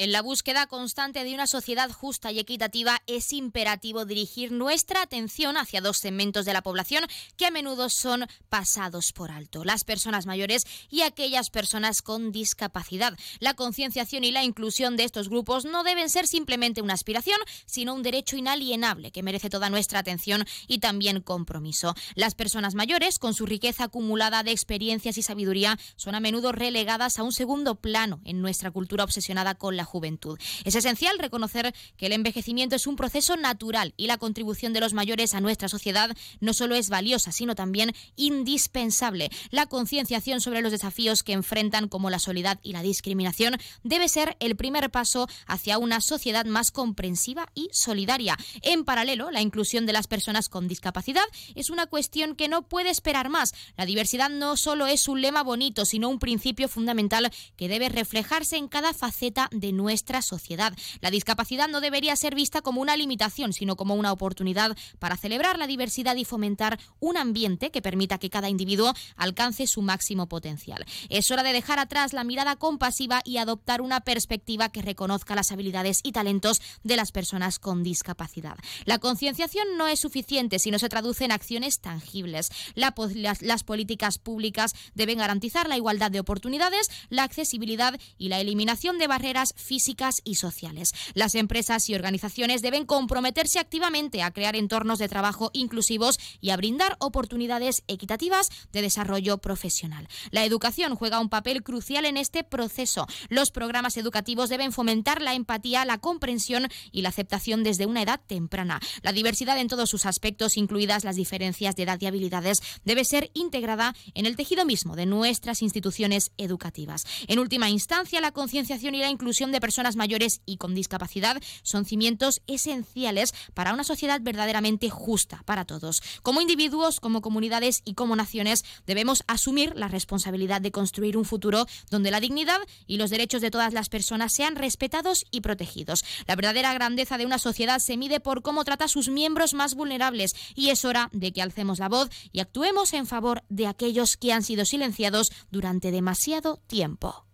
En la búsqueda constante de una sociedad justa y equitativa es imperativo dirigir nuestra atención hacia dos segmentos de la población que a menudo son pasados por alto, las personas mayores y aquellas personas con discapacidad. La concienciación y la inclusión de estos grupos no deben ser simplemente una aspiración, sino un derecho inalienable que merece toda nuestra atención y también compromiso. Las personas mayores, con su riqueza acumulada de experiencias y sabiduría, son a menudo relegadas a un segundo plano en nuestra cultura obsesionada con la Es esencial reconocer que el envejecimiento es un proceso natural y la contribución de los mayores a nuestra sociedad no solo es valiosa, sino también indispensable. La concienciación sobre los desafíos que enfrentan como la soledad y la discriminación debe ser el primer paso hacia una sociedad más comprensiva y solidaria. En paralelo, la inclusión de las personas con discapacidad es una cuestión que no puede esperar más. La diversidad no solo es un lema bonito, sino un principio fundamental que debe reflejarse en cada faceta de nuestra sociedad. La discapacidad no debería ser vista como una limitación, sino como una oportunidad para celebrar la diversidad y fomentar un ambiente que permita que cada individuo alcance su máximo potencial. Es hora de dejar atrás la mirada compasiva y adoptar una perspectiva que reconozca las habilidades y talentos de las personas con discapacidad. La concienciación no es suficiente si no se traduce en acciones tangibles. las, políticas públicas deben garantizar la igualdad de oportunidades, la accesibilidad y la eliminación de barreras físicas y sociales. Las empresas y organizaciones deben comprometerse activamente a crear entornos de trabajo inclusivos y a brindar oportunidades equitativas de desarrollo profesional. La educación juega un papel crucial en este proceso. Los programas educativos deben fomentar la empatía, la comprensión y la aceptación desde una edad temprana. La diversidad en todos sus aspectos, incluidas las diferencias de edad y habilidades, debe ser integrada en el tejido mismo de nuestras instituciones educativas. En última instancia, la concienciación y la inclusión de personas mayores y con discapacidad son cimientos esenciales para una sociedad verdaderamente justa para todos. Como individuos, como comunidades y como naciones debemos asumir la responsabilidad de construir un futuro donde la dignidad y los derechos de todas las personas sean respetados y protegidos. La verdadera grandeza de una sociedad se mide por cómo trata a sus miembros más vulnerables y es hora de que alcemos la voz y actuemos en favor de aquellos que han sido silenciados durante demasiado tiempo.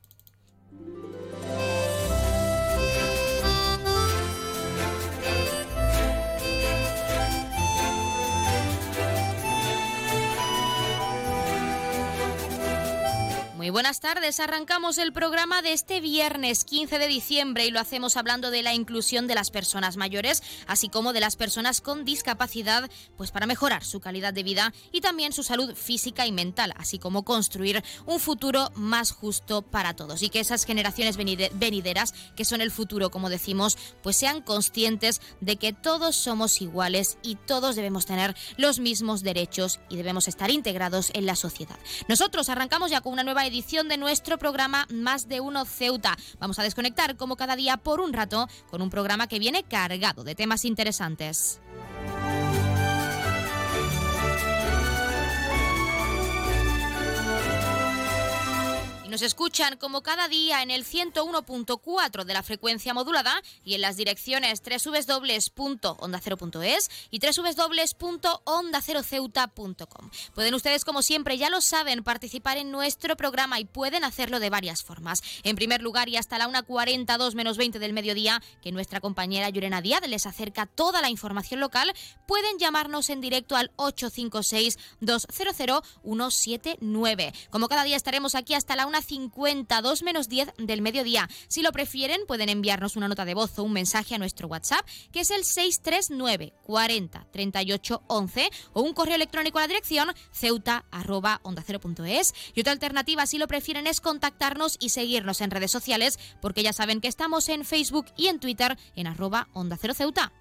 Muy buenas tardes. Arrancamos el programa de este viernes 15 de diciembre y lo hacemos hablando de la inclusión de las personas mayores, así como de las personas con discapacidad, pues para mejorar su calidad de vida y también su salud física y mental, así como construir un futuro más justo para todos y que esas generaciones venideras, que son el futuro, como decimos, pues sean conscientes de que todos somos iguales y todos debemos tener los mismos derechos y debemos estar integrados en la sociedad. Nosotros arrancamos ya con una nueva edición de nuestro programa Más de Uno Ceuta. Vamos a desconectar como cada día por un rato con un programa que viene cargado de temas interesantes. Nos escuchan como cada día en el 101.4 de la frecuencia modulada y en las direcciones www.ondacero.es y www.ondaceroceuta.com. Pueden ustedes, como siempre, ya lo saben, participar en nuestro programa y pueden hacerlo de varias formas. En primer lugar, y hasta la 1.42 menos 20 del mediodía, que nuestra compañera Llorena Díaz les acerca toda la información local, pueden llamarnos en directo al 856-200-179. Como cada día estaremos aquí hasta la 1 52 menos 10 del mediodía. Si lo prefieren, pueden enviarnos una nota de voz o un mensaje a nuestro WhatsApp, que es el 639 40 38 11, o un correo electrónico a la dirección ceuta onda Y otra alternativa, si lo prefieren, es contactarnos y seguirnos en redes sociales, porque ya saben que estamos en Facebook y en Twitter en arroba onda cero ceuta.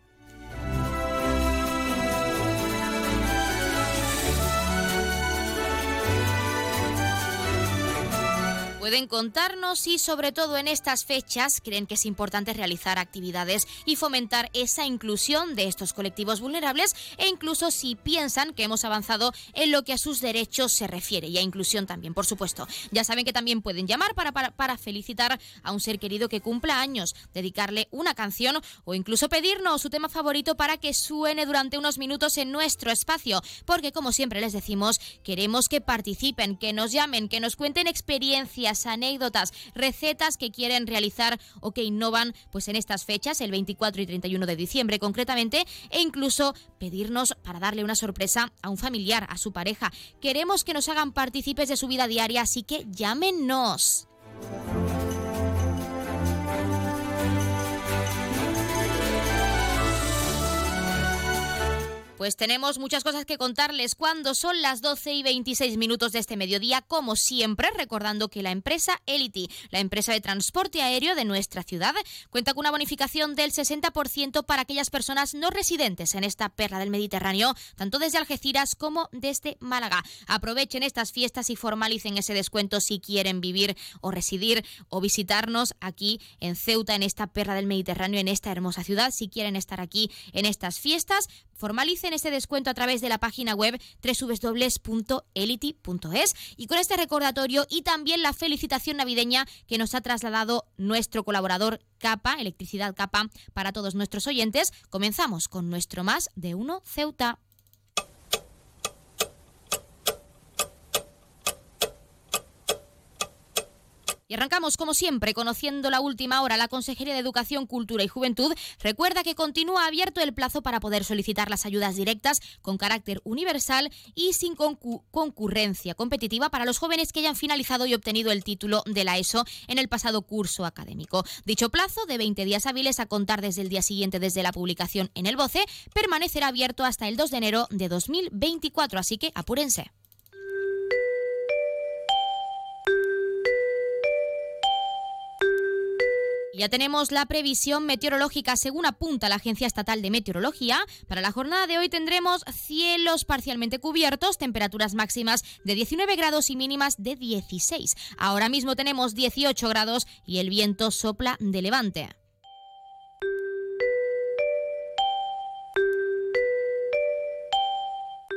Pueden contarnos y sobre todo en estas fechas creen que es importante realizar actividades y fomentar esa inclusión de estos colectivos vulnerables e incluso si piensan que hemos avanzado en lo que a sus derechos se refiere. Y a inclusión también, por supuesto. Ya saben que también pueden llamar para, para, para felicitar a un ser querido que cumpla años, dedicarle una canción o incluso pedirnos su tema favorito para que suene durante unos minutos en nuestro espacio, porque como siempre les decimos, queremos que participen, que nos llamen, que nos cuenten experiencias, anécdotas, recetas que quieren realizar o que innovan pues en estas fechas, el 24 y 31 de diciembre concretamente, e incluso pedirnos para darle una sorpresa a un familiar, a su pareja. Queremos que nos hagan partícipes de su vida diaria, así que llámenos. Pues tenemos muchas cosas que contarles cuando son las 12 y 26 minutos de este mediodía, como siempre, recordando que la empresa Elity, la empresa de transporte aéreo de nuestra ciudad, cuenta con una bonificación del 60% para aquellas personas no residentes en esta perla del Mediterráneo, tanto desde Algeciras como desde Málaga. Aprovechen estas fiestas y formalicen ese descuento si quieren vivir o residir o visitarnos aquí en Ceuta, en esta perla del Mediterráneo, en esta hermosa ciudad. Si quieren estar aquí en estas fiestas, Formalicen este descuento a través de la página web www.elity.es y con este recordatorio y también la felicitación navideña que nos ha trasladado nuestro colaborador Capa, Electricidad Capa, para todos nuestros oyentes, comenzamos con nuestro más de uno Ceuta. Y arrancamos, como siempre, conociendo la última hora. La Consejería de Educación, Cultura y Juventud recuerda que continúa abierto el plazo para poder solicitar las ayudas directas con carácter universal y sin concurrencia competitiva para los jóvenes que hayan finalizado y obtenido el título de la ESO en el pasado curso académico. Dicho plazo, de 20 días hábiles a contar desde el día siguiente desde la publicación en el BOCE, permanecerá abierto hasta el 2 de enero de 2024, así que apúrense. Ya tenemos la previsión meteorológica según apunta la Agencia Estatal de Meteorología. Para la jornada de hoy tendremos cielos parcialmente cubiertos, temperaturas máximas de 19 grados y mínimas de 16. Ahora mismo tenemos 18 grados y el viento sopla de levante.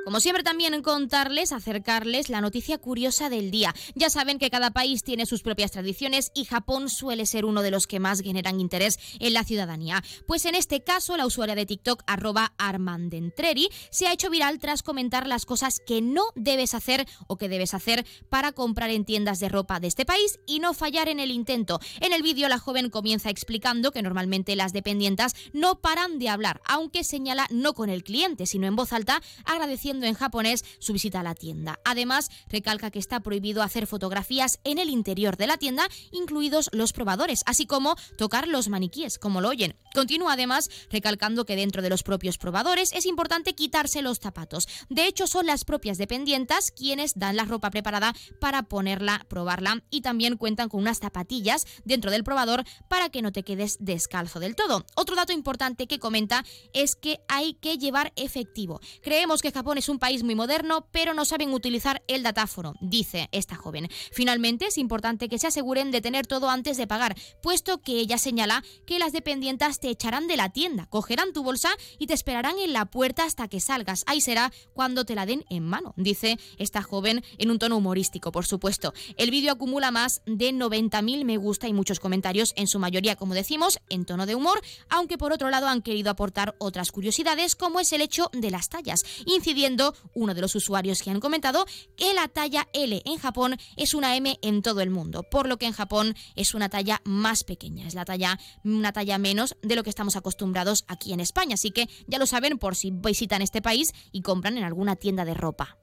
Como siempre también contarles, acercarles la noticia curiosa del día. Ya saben que cada país tiene sus propias tradiciones y Japón suele ser uno de los que más generan interés en la ciudadanía. Pues en este caso, la usuaria de TikTok arroba armandentreri se ha hecho viral tras comentar las cosas que no debes hacer o que debes hacer para comprar en tiendas de ropa de este país y no fallar en el intento. En el vídeo la joven comienza explicando que normalmente las dependientas no paran de hablar, aunque señala no con el cliente, sino en voz alta, agradeciendo en japonés su visita a la tienda. Además, recalca que está prohibido hacer fotografías en el interior de la tienda, incluidos los probadores, así como tocar los maniquíes, como lo oyen. Continúa además recalcando que dentro de los propios probadores es importante quitarse los zapatos. De hecho, son las propias dependientas quienes dan la ropa preparada para ponerla, probarla y también cuentan con unas zapatillas dentro del probador para que no te quedes descalzo del todo. Otro dato importante que comenta es que hay que llevar efectivo. Creemos que Japón es un país muy moderno, pero no saben utilizar el datáfono, dice esta joven. Finalmente, es importante que se aseguren de tener todo antes de pagar, puesto que ella señala que las dependientas te echarán de la tienda, cogerán tu bolsa y te esperarán en la puerta hasta que salgas. Ahí será cuando te la den en mano, dice esta joven en un tono humorístico, por supuesto. El vídeo acumula más de 90.000 me gusta y muchos comentarios, en su mayoría, como decimos, en tono de humor, aunque por otro lado han querido aportar otras curiosidades, como es el hecho de las tallas, incidiendo uno de los usuarios que han comentado que la talla L en Japón es una M en todo el mundo, por lo que en Japón es una talla más pequeña, es la talla una talla menos de lo que estamos acostumbrados aquí en España, así que ya lo saben por si visitan este país y compran en alguna tienda de ropa.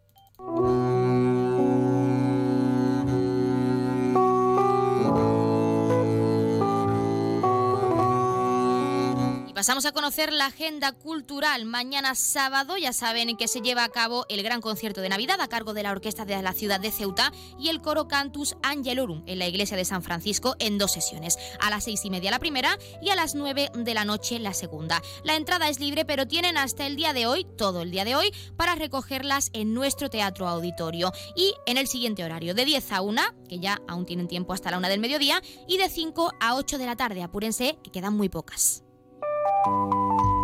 Pasamos a conocer la agenda cultural. Mañana sábado ya saben que se lleva a cabo el gran concierto de Navidad a cargo de la Orquesta de la ciudad de Ceuta y el coro Cantus Angelorum en la iglesia de San Francisco en dos sesiones. A las seis y media la primera y a las nueve de la noche la segunda. La entrada es libre pero tienen hasta el día de hoy, todo el día de hoy, para recogerlas en nuestro teatro auditorio y en el siguiente horario de 10 a 1, que ya aún tienen tiempo hasta la una del mediodía, y de 5 a 8 de la tarde. Apúrense que quedan muy pocas. Música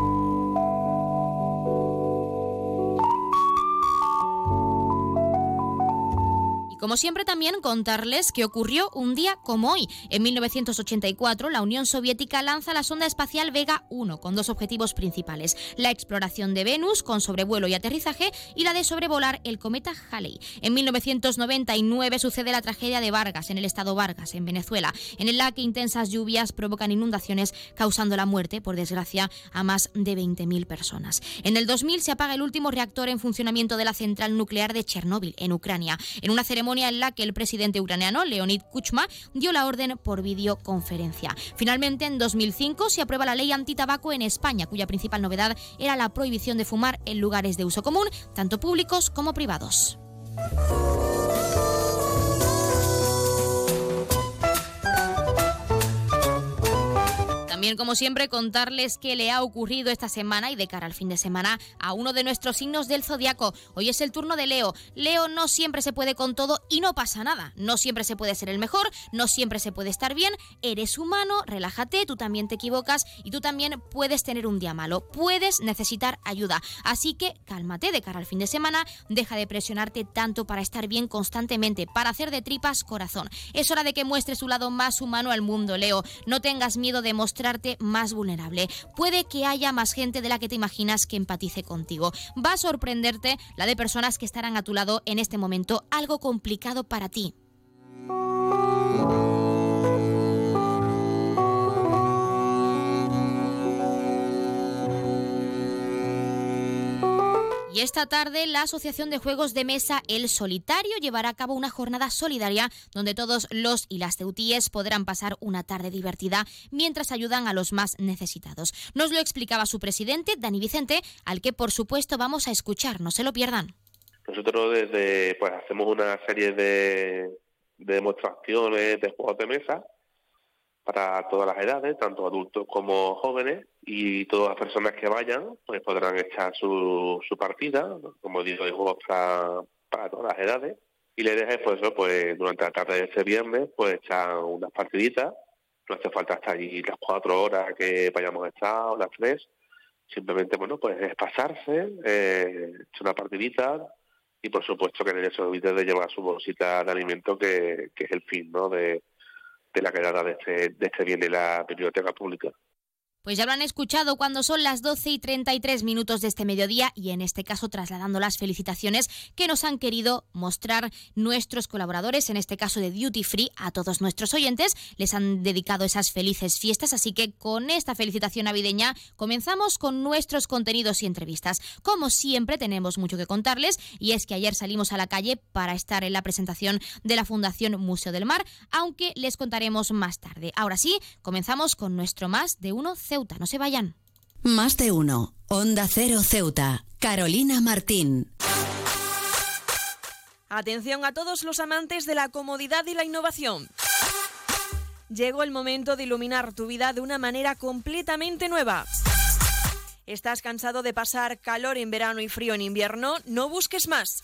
Como siempre también contarles que ocurrió un día como hoy. En 1984 la Unión Soviética lanza la sonda espacial Vega 1 con dos objetivos principales, la exploración de Venus con sobrevuelo y aterrizaje y la de sobrevolar el cometa Halley. En 1999 sucede la tragedia de Vargas en el estado Vargas, en Venezuela, en la que intensas lluvias provocan inundaciones causando la muerte, por desgracia, a más de 20.000 personas. En el 2000 se apaga el último reactor en funcionamiento de la central nuclear de Chernóbil, en Ucrania, en una ceremonia en la que el presidente ucraniano Leonid Kuchma dio la orden por videoconferencia. Finalmente, en 2005 se aprueba la ley antitabaco en España, cuya principal novedad era la prohibición de fumar en lugares de uso común, tanto públicos como privados. También, como siempre, contarles qué le ha ocurrido esta semana y de cara al fin de semana a uno de nuestros signos del zodiaco. Hoy es el turno de Leo. Leo no siempre se puede con todo y no pasa nada. No siempre se puede ser el mejor, no siempre se puede estar bien. Eres humano, relájate, tú también te equivocas y tú también puedes tener un día malo. Puedes necesitar ayuda. Así que cálmate de cara al fin de semana, deja de presionarte tanto para estar bien constantemente, para hacer de tripas corazón. Es hora de que muestres su lado más humano al mundo, Leo. No tengas miedo de mostrar más vulnerable. Puede que haya más gente de la que te imaginas que empatice contigo. Va a sorprenderte la de personas que estarán a tu lado en este momento, algo complicado para ti. Y esta tarde la Asociación de Juegos de Mesa El Solitario llevará a cabo una jornada solidaria donde todos los y las ceutíes podrán pasar una tarde divertida mientras ayudan a los más necesitados. Nos lo explicaba su presidente, Dani Vicente, al que por supuesto vamos a escuchar, no se lo pierdan. Nosotros desde pues hacemos una serie de, de demostraciones de juegos de mesa para todas las edades, tanto adultos como jóvenes, y todas las personas que vayan pues podrán echar su, su partida, como digo, hay juegos para, para todas las edades, y le dejes pues eso, pues durante la tarde de ese viernes pues echar unas partiditas, no hace falta estar allí las cuatro horas que vayamos a estar o las tres, simplemente bueno pues es pasarse, eh, echar una partidita y por supuesto que nadie se olvide de llevar su bolsita de alimento que, que es el fin ¿no? de, de la quedada de este, de este bien de la biblioteca pública. Pues ya lo han escuchado cuando son las 12 y 33 minutos de este mediodía y en este caso trasladando las felicitaciones que nos han querido mostrar nuestros colaboradores, en este caso de Duty Free, a todos nuestros oyentes. Les han dedicado esas felices fiestas, así que con esta felicitación navideña comenzamos con nuestros contenidos y entrevistas. Como siempre tenemos mucho que contarles y es que ayer salimos a la calle para estar en la presentación de la Fundación Museo del Mar, aunque les contaremos más tarde. Ahora sí, comenzamos con nuestro más de uno Ceuta. No se vayan. Más de uno. Onda Cero Ceuta. Carolina Martín. Atención a todos los amantes de la comodidad y la innovación. Llegó el momento de iluminar tu vida de una manera completamente nueva. ¿Estás cansado de pasar calor en verano y frío en invierno? No busques más.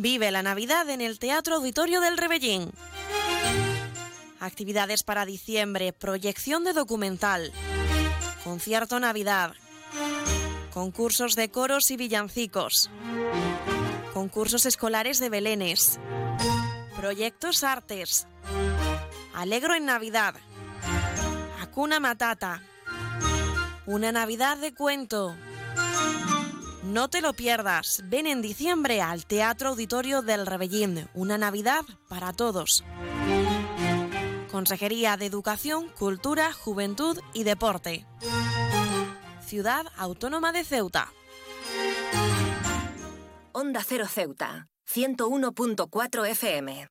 Vive la Navidad en el Teatro Auditorio del Rebellín. Actividades para diciembre, proyección de documental, concierto Navidad, concursos de coros y villancicos, concursos escolares de belenes, proyectos artes, Alegro en Navidad, Acuna Matata, una Navidad de cuento. No te lo pierdas, ven en diciembre al Teatro Auditorio del Rebellín, una Navidad para todos. Consejería de Educación, Cultura, Juventud y Deporte. Ciudad Autónoma de Ceuta. Onda Cero Ceuta, 101.4 FM.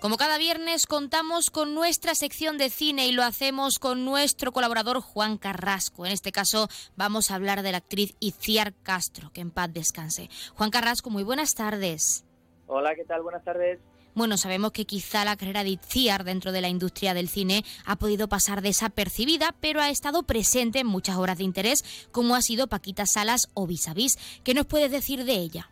Como cada viernes contamos con nuestra sección de cine y lo hacemos con nuestro colaborador Juan Carrasco. En este caso vamos a hablar de la actriz Itziar Castro, que en paz descanse. Juan Carrasco, muy buenas tardes. Hola, ¿qué tal? Buenas tardes. Bueno, sabemos que quizá la carrera de Itziar dentro de la industria del cine ha podido pasar desapercibida, pero ha estado presente en muchas obras de interés, como ha sido Paquita Salas o Vis a Vis. ¿Qué nos puedes decir de ella?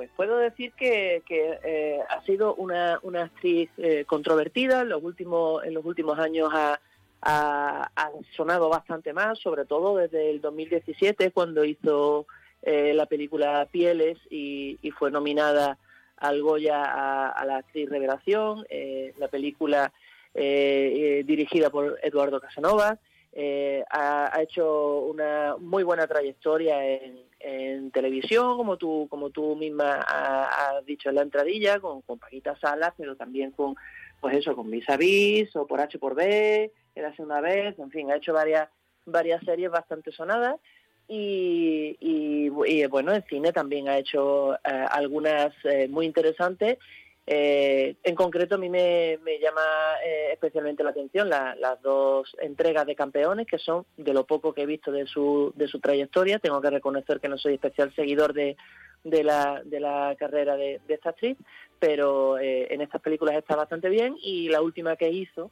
Pues puedo decir que, eh, ha sido una, actriz eh, controvertida. En los últimos, años ha, sonado bastante más, sobre todo desde el 2017, cuando hizo eh, la película Pieles y, fue nominada al Goya a, la actriz Revelación. la película dirigida por Eduardo Casanova. Ha, hecho una muy buena trayectoria en, televisión, como tú, como tú misma has dicho en la entradilla, con, con Paquita Salas, pero también con, pues eso, con Vis a Vis o por H por B, hace una vez, en fin, ha hecho varias, varias series bastante sonadas. Y, y, bueno, en cine también ha hecho eh, algunas eh, muy interesantes eh, en concreto, a mí me, llama eh, especialmente la atención las dos entregas de campeones, que son de lo poco que he visto de su, de su trayectoria. Tengo que reconocer que no soy especial seguidor de, de, la, de la carrera de, esta actriz, pero eh, en estas películas está bastante bien y la última que hizo,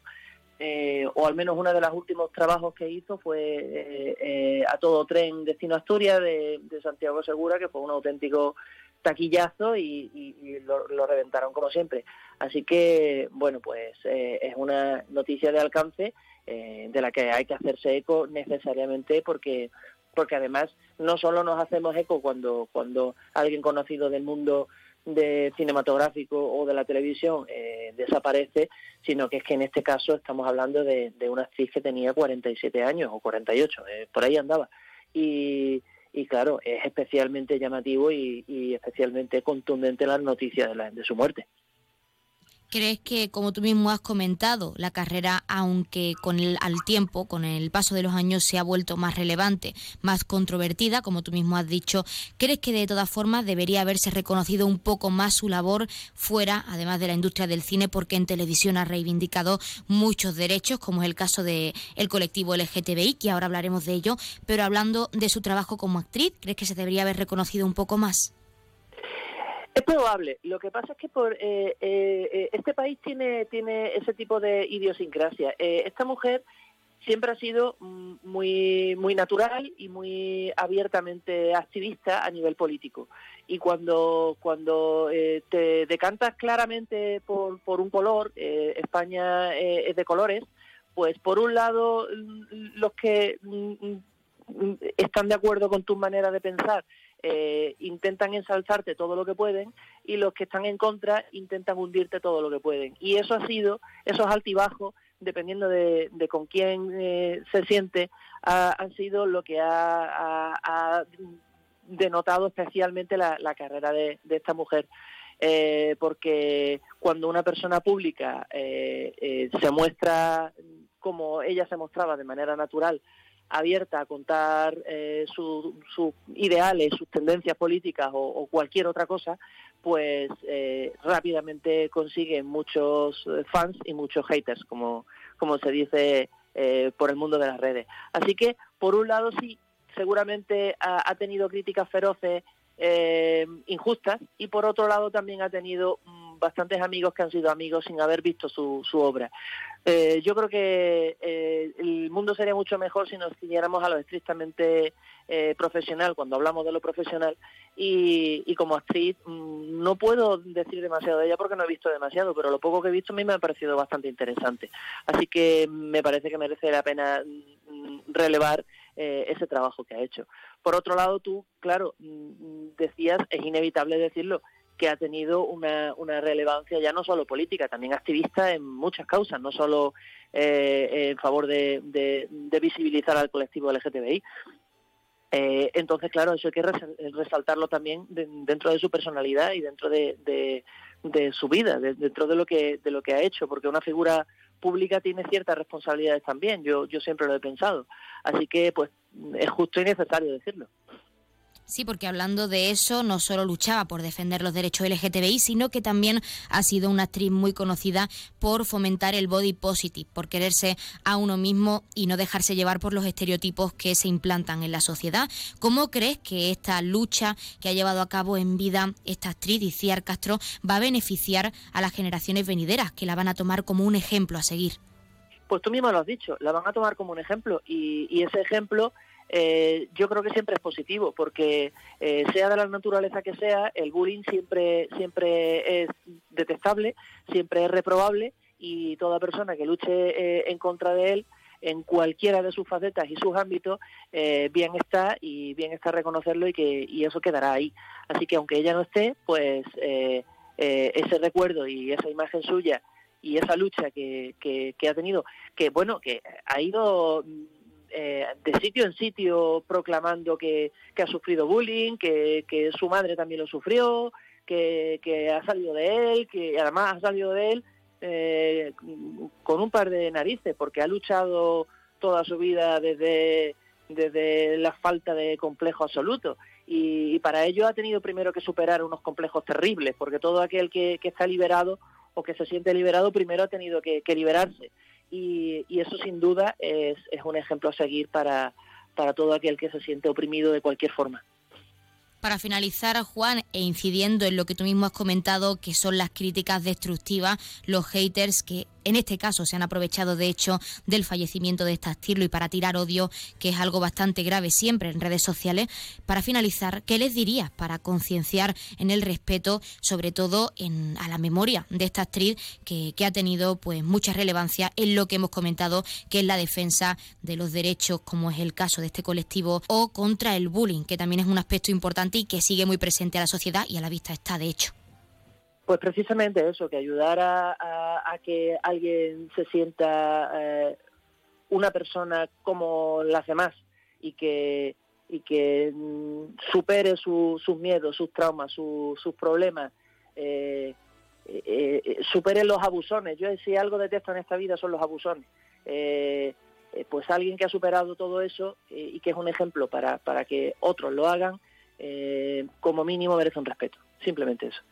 o al menos uno de los últimos trabajos que hizo fue A Todo Tren Destino Asturias de, de Santiago Segura, que fue un auténtico taquillazo y, lo, reventaron como siempre. Así que, bueno, pues eh, es una noticia de alcance eh, de la que hay que hacerse eco necesariamente porque porque además no solo nos hacemos eco cuando cuando alguien conocido del mundo de cinematográfico o de la televisión eh, desaparece, sino que es que en este caso estamos hablando de, de una actriz que tenía 47 años o 48, por ahí andaba. Y, y claro, es especialmente llamativo y, especialmente contundente la noticia de, la, de su muerte. ¿Crees que, como tú mismo has comentado, la carrera, aunque con el al tiempo, con el paso de los años, se ha vuelto más relevante, más controvertida, como tú mismo has dicho, ¿crees que de todas formas debería haberse reconocido un poco más su labor fuera, además de la industria del cine, porque en televisión ha reivindicado muchos derechos, como es el caso del el colectivo LGTBI, que ahora hablaremos de ello, pero hablando de su trabajo como actriz, ¿crees que se debería haber reconocido un poco más? Es probable. Lo que pasa es que por eh, eh, eh, este país tiene tiene ese tipo de idiosincrasia. esta mujer siempre ha sido mm, muy muy natural y muy abiertamente activista a nivel político. Y cuando cuando te decantas claramente por, por un color, España es de colores, pues por un lado los que mm, mm, están de acuerdo con tu manera de pensar eh, intentan ensalzarte todo lo que pueden y los que están en contra intentan hundirte todo lo que pueden. Y eso ha sido, esos altibajos, dependiendo de, con quién eh, se siente, han sido lo que ha, denotado especialmente la, carrera de, esta mujer. Eh, porque cuando una persona pública se muestra como ella se mostraba de manera natural abierta a contar eh, sus ideales, sus tendencias políticas o, cualquier otra cosa, pues eh, rápidamente consigue muchos eh, fans y muchos haters, como, como se dice por el mundo de las redes. Así que, por un lado, sí, seguramente ha, tenido críticas feroces, injustas, y por otro lado también ha tenido bastantes amigos que han sido amigos sin haber visto su, su obra. Eh, yo creo que eh, el mundo sería mucho mejor si nos ciñéramos a lo estrictamente eh, profesional, cuando hablamos de lo profesional. Y, como actriz mm, no puedo decir demasiado de ella porque no he visto demasiado, pero lo poco que he visto a mí me ha parecido bastante interesante. Así que me parece que merece la pena mm, relevar ese trabajo que ha hecho. Por otro lado, tú, claro, mm, decías, es inevitable decirlo, que ha tenido una, relevancia ya no solo política, también activista en muchas causas, no solo eh, en favor de, de, visibilizar al colectivo LGTBI. Eh, entonces, claro, eso hay que resaltarlo también dentro de su personalidad y dentro de, de, su vida, dentro de lo que de lo que ha hecho, porque una figura pública tiene ciertas responsabilidades también. Yo yo siempre lo he pensado, así que pues es justo y necesario decirlo. Sí, porque hablando de eso, no solo luchaba por defender los derechos LGTBI, sino que también ha sido una actriz muy conocida por fomentar el body positive, por quererse a uno mismo y no dejarse llevar por los estereotipos que se implantan en la sociedad. ¿Cómo crees que esta lucha que ha llevado a cabo en vida esta actriz, Iciar Castro, va a beneficiar a las generaciones venideras, que la van a tomar como un ejemplo a seguir? Pues tú mismo lo has dicho, la van a tomar como un ejemplo y ese ejemplo eh, yo creo que siempre es positivo, porque eh, sea de la naturaleza que sea, el bullying siempre, siempre es detestable, siempre es reprobable y toda persona que luche eh, en contra de él en cualquiera de sus facetas y sus ámbitos, bien está y bien está reconocerlo y que y eso quedará ahí. Así que aunque ella no esté, pues ese recuerdo y esa imagen suya y esa lucha que, que, que ha tenido, que bueno, que ha ido eh, de sitio en sitio proclamando que, ha sufrido bullying, que, su madre también lo sufrió, que, ha salido de él, que además ha salido de él eh, con un par de narices, porque ha luchado toda su vida desde, desde la falta de complejo absoluto. Y, para ello ha tenido primero que superar unos complejos terribles, porque todo aquel que, está liberado o que se siente liberado primero ha tenido que liberarse y, eso sin duda es, es, un ejemplo a seguir para, para todo aquel que se siente oprimido de cualquier forma. Para finalizar, Juan, e incidiendo en lo que tú mismo has comentado, que son las críticas destructivas, los haters que en este caso se han aprovechado de hecho del fallecimiento de esta estilo y para tirar odio, que es algo bastante grave siempre en redes sociales. Para finalizar, ¿qué les dirías para concienciar en el respeto, sobre todo en, a la memoria de esta actriz que, que ha tenido pues mucha relevancia en lo que hemos comentado, que es la defensa de los derechos, como es el caso de este colectivo, o contra el bullying, que también es un aspecto importante y que sigue muy presente a la sociedad y a la vista está, de hecho? Pues precisamente eso, que ayudar a, que alguien se sienta eh, una persona como las demás y que, y que mm, supere sus miedos, sus traumas, sus problemas, eh, superen los abusones. Yo si algo detesto en esta vida son los abusones. pues alguien que ha superado todo eso y que es un ejemplo para, para que otros lo hagan, como mínimo merece un respeto. Simplemente eso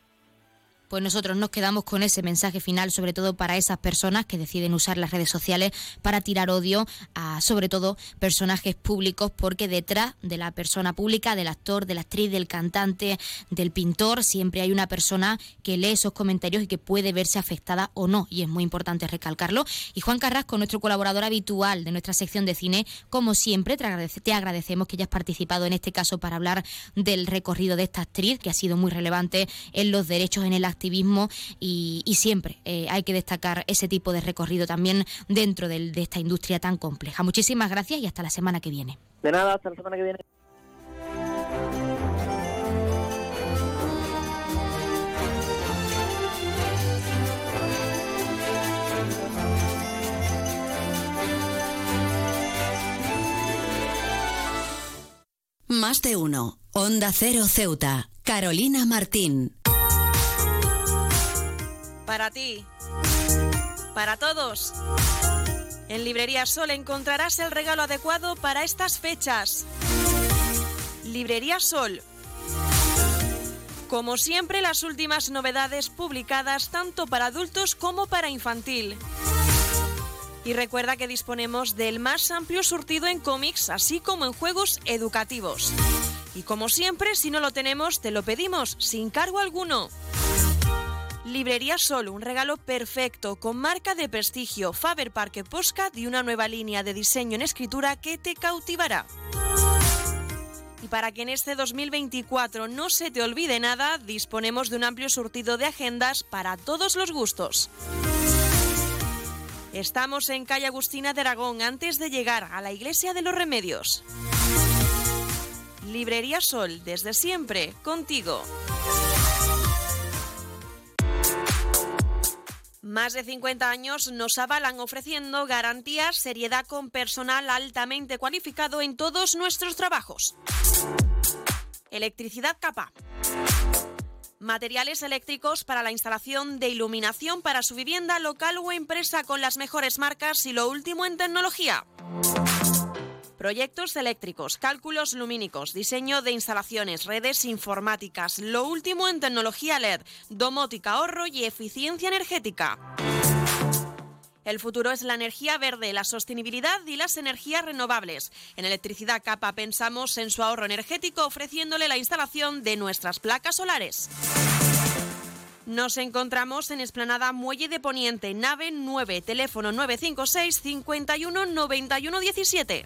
pues nosotros nos quedamos con ese mensaje final, sobre todo para esas personas que deciden usar las redes sociales para tirar odio a, sobre todo, personajes públicos, porque detrás de la persona pública, del actor, de la actriz, del cantante, del pintor, siempre hay una persona que lee esos comentarios y que puede verse afectada o no, y es muy importante recalcarlo. Y Juan Carrasco, nuestro colaborador habitual de nuestra sección de cine, como siempre, te, agradecemos que hayas participado en este caso para hablar del recorrido de esta actriz, que ha sido muy relevante en los derechos en el acto activismo y, siempre eh, hay que destacar ese tipo de recorrido también dentro de, de esta industria tan compleja. Muchísimas gracias y hasta la semana que viene. De nada, hasta la semana que viene. Más de uno. Onda Cero Ceuta. Carolina Martín. Para ti. Para todos. En Librería Sol encontrarás el regalo adecuado para estas fechas. Librería Sol. Como siempre, las últimas novedades publicadas tanto para adultos como para infantil. Y recuerda que disponemos del más amplio surtido en cómics, así como en juegos educativos. Y como siempre, si no lo tenemos, te lo pedimos sin cargo alguno. Librería Sol, un regalo perfecto con marca de prestigio, Faber Parque Postcard y una nueva línea de diseño en escritura que te cautivará. Y para que en este 2024 no se te olvide nada, disponemos de un amplio surtido de agendas para todos los gustos. Estamos en calle Agustina de Aragón antes de llegar a la Iglesia de los Remedios. Librería Sol, desde siempre, contigo. Más de 50 años nos avalan ofreciendo garantías, seriedad con personal altamente cualificado en todos nuestros trabajos. Electricidad capa. Materiales eléctricos para la instalación de iluminación para su vivienda local o empresa con las mejores marcas y lo último en tecnología. Proyectos eléctricos, cálculos lumínicos, diseño de instalaciones, redes informáticas, lo último en tecnología LED, domótica, ahorro y eficiencia energética. El futuro es la energía verde, la sostenibilidad y las energías renovables. En Electricidad Capa pensamos en su ahorro energético ofreciéndole la instalación de nuestras placas solares. Nos encontramos en Esplanada Muelle de Poniente, nave 9, teléfono 956 51 91 17.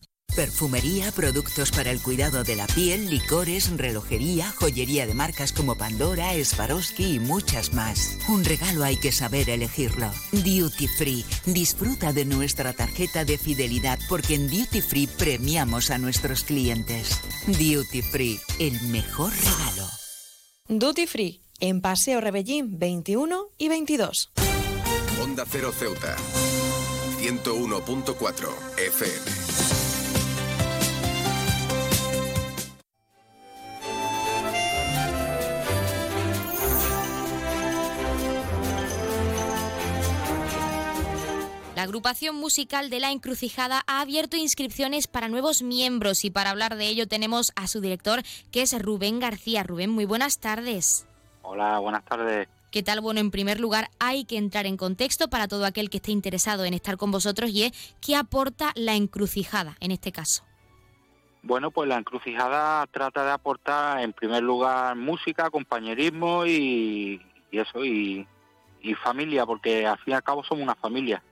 Perfumería, productos para el cuidado de la piel, licores, relojería, joyería de marcas como Pandora, Swarovski y muchas más. Un regalo hay que saber elegirlo. Duty Free. Disfruta de nuestra tarjeta de fidelidad porque en Duty Free premiamos a nuestros clientes. Duty Free, el mejor regalo. Duty Free, en Paseo Rebellín 21 y 22. Onda Cero Ceuta. 101.4 FM. La agrupación musical de La Encrucijada ha abierto inscripciones para nuevos miembros y para hablar de ello tenemos a su director que es Rubén García. Rubén, muy buenas tardes. Hola, buenas tardes. ¿Qué tal? Bueno, en primer lugar hay que entrar en contexto para todo aquel que esté interesado en estar con vosotros y es qué aporta La Encrucijada en este caso. Bueno, pues la encrucijada trata de aportar en primer lugar música, compañerismo y, eso, y, y, familia, porque al fin y al cabo somos una familia.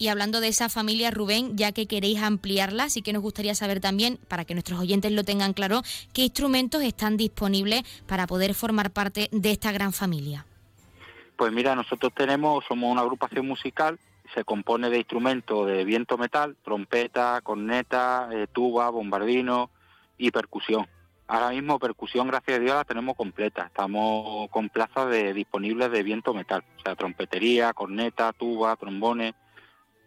Y hablando de esa familia, Rubén, ya que queréis ampliarla, sí que nos gustaría saber también, para que nuestros oyentes lo tengan claro, qué instrumentos están disponibles para poder formar parte de esta gran familia. Pues mira, nosotros tenemos, somos una agrupación musical, se compone de instrumentos de viento metal, trompeta, corneta, eh, tuba, bombardino y percusión. Ahora mismo percusión, gracias a Dios, la tenemos completa. Estamos con plazas de, disponibles de viento metal, o sea, trompetería, corneta, tuba, trombones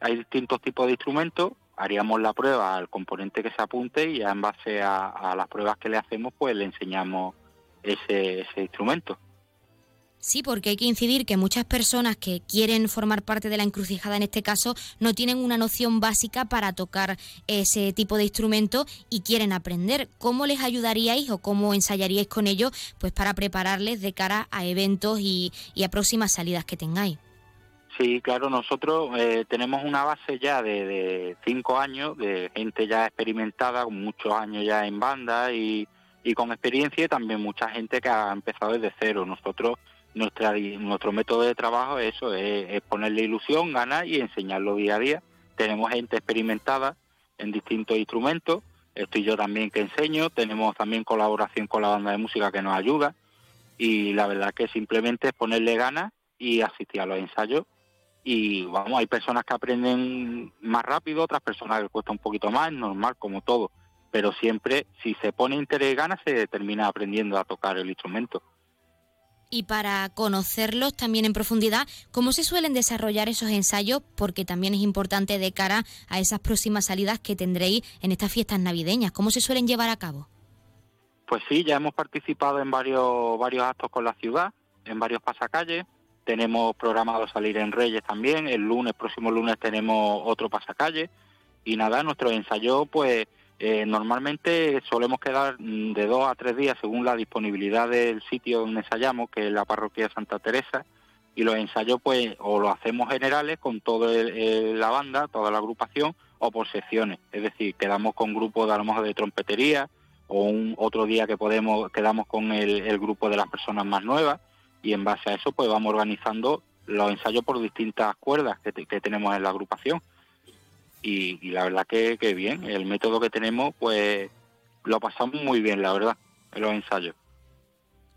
hay distintos tipos de instrumentos, haríamos la prueba al componente que se apunte y ya en base a, las pruebas que le hacemos, pues le enseñamos ese, instrumento. Sí, porque hay que incidir que muchas personas que quieren formar parte de la encrucijada en este caso no tienen una noción básica para tocar ese tipo de instrumento y quieren aprender. ¿Cómo les ayudaríais o cómo ensayaríais con ellos pues para prepararles de cara a eventos y a próximas salidas que tengáis? Sí, claro, nosotros eh, tenemos una base ya de, cinco años, de gente ya experimentada, con muchos años ya en banda y, con experiencia y también mucha gente que ha empezado desde cero. Nosotros, nuestra, nuestro método de trabajo es eso, es, ponerle ilusión, ganar y enseñarlo día a día. Tenemos gente experimentada en distintos instrumentos, estoy yo también que enseño, tenemos también colaboración con la banda de música que nos ayuda y la verdad que simplemente es ponerle ganas y asistir a los ensayos y vamos, hay personas que aprenden más rápido, otras personas que cuesta un poquito más, normal como todo, pero siempre si se pone interés y ganas se termina aprendiendo a tocar el instrumento. Y para conocerlos también en profundidad, ¿cómo se suelen desarrollar esos ensayos? Porque también es importante de cara a esas próximas salidas que tendréis en estas fiestas navideñas. ¿Cómo se suelen llevar a cabo? Pues sí, ya hemos participado en varios, varios actos con la ciudad, en varios pasacalles, tenemos programado salir en Reyes también, el lunes, próximo lunes tenemos otro pasacalle. Y nada, nuestro ensayo pues eh, normalmente solemos quedar mm, de dos a tres días según la disponibilidad del sitio donde ensayamos, que es la parroquia Santa Teresa, y los ensayos pues o lo hacemos generales con toda la banda, toda la agrupación, o por secciones, es decir, quedamos con grupos de a de trompetería, o un otro día que podemos quedamos con el grupo de las personas más nuevas, y en base a eso pues vamos organizando los ensayos por distintas cuerdas que, tenemos en la agrupación. Y, la verdad que, que, bien, el método que tenemos pues lo pasamos muy bien, la verdad, en los ensayos.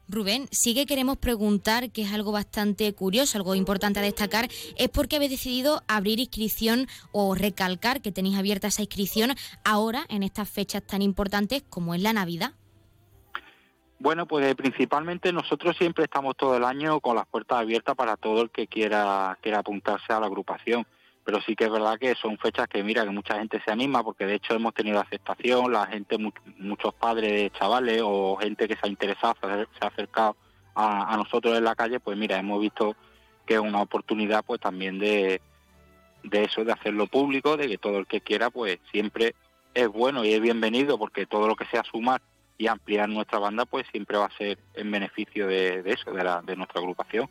Rubén, sí que queremos preguntar, que es algo bastante curioso, algo importante a destacar, es porque habéis decidido abrir inscripción o recalcar que tenéis abierta esa inscripción ahora en estas fechas tan importantes como es la Navidad. Bueno, pues principalmente nosotros siempre estamos todo el año con las puertas abiertas para todo el que quiera, quiera apuntarse a la agrupación. Pero sí que es verdad que son fechas que, mira, que mucha gente se anima porque de hecho hemos tenido aceptación, la gente, muchos padres de chavales o gente que se ha interesado, se ha acercado a, nosotros en la calle, pues mira, hemos visto que es una oportunidad pues también de, de eso, de hacerlo público, de que todo el que quiera pues siempre es bueno y es bienvenido porque todo lo que sea sumar y ampliar nuestra banda pues siempre va a ser en beneficio de, eso, de, la, de nuestra agrupación.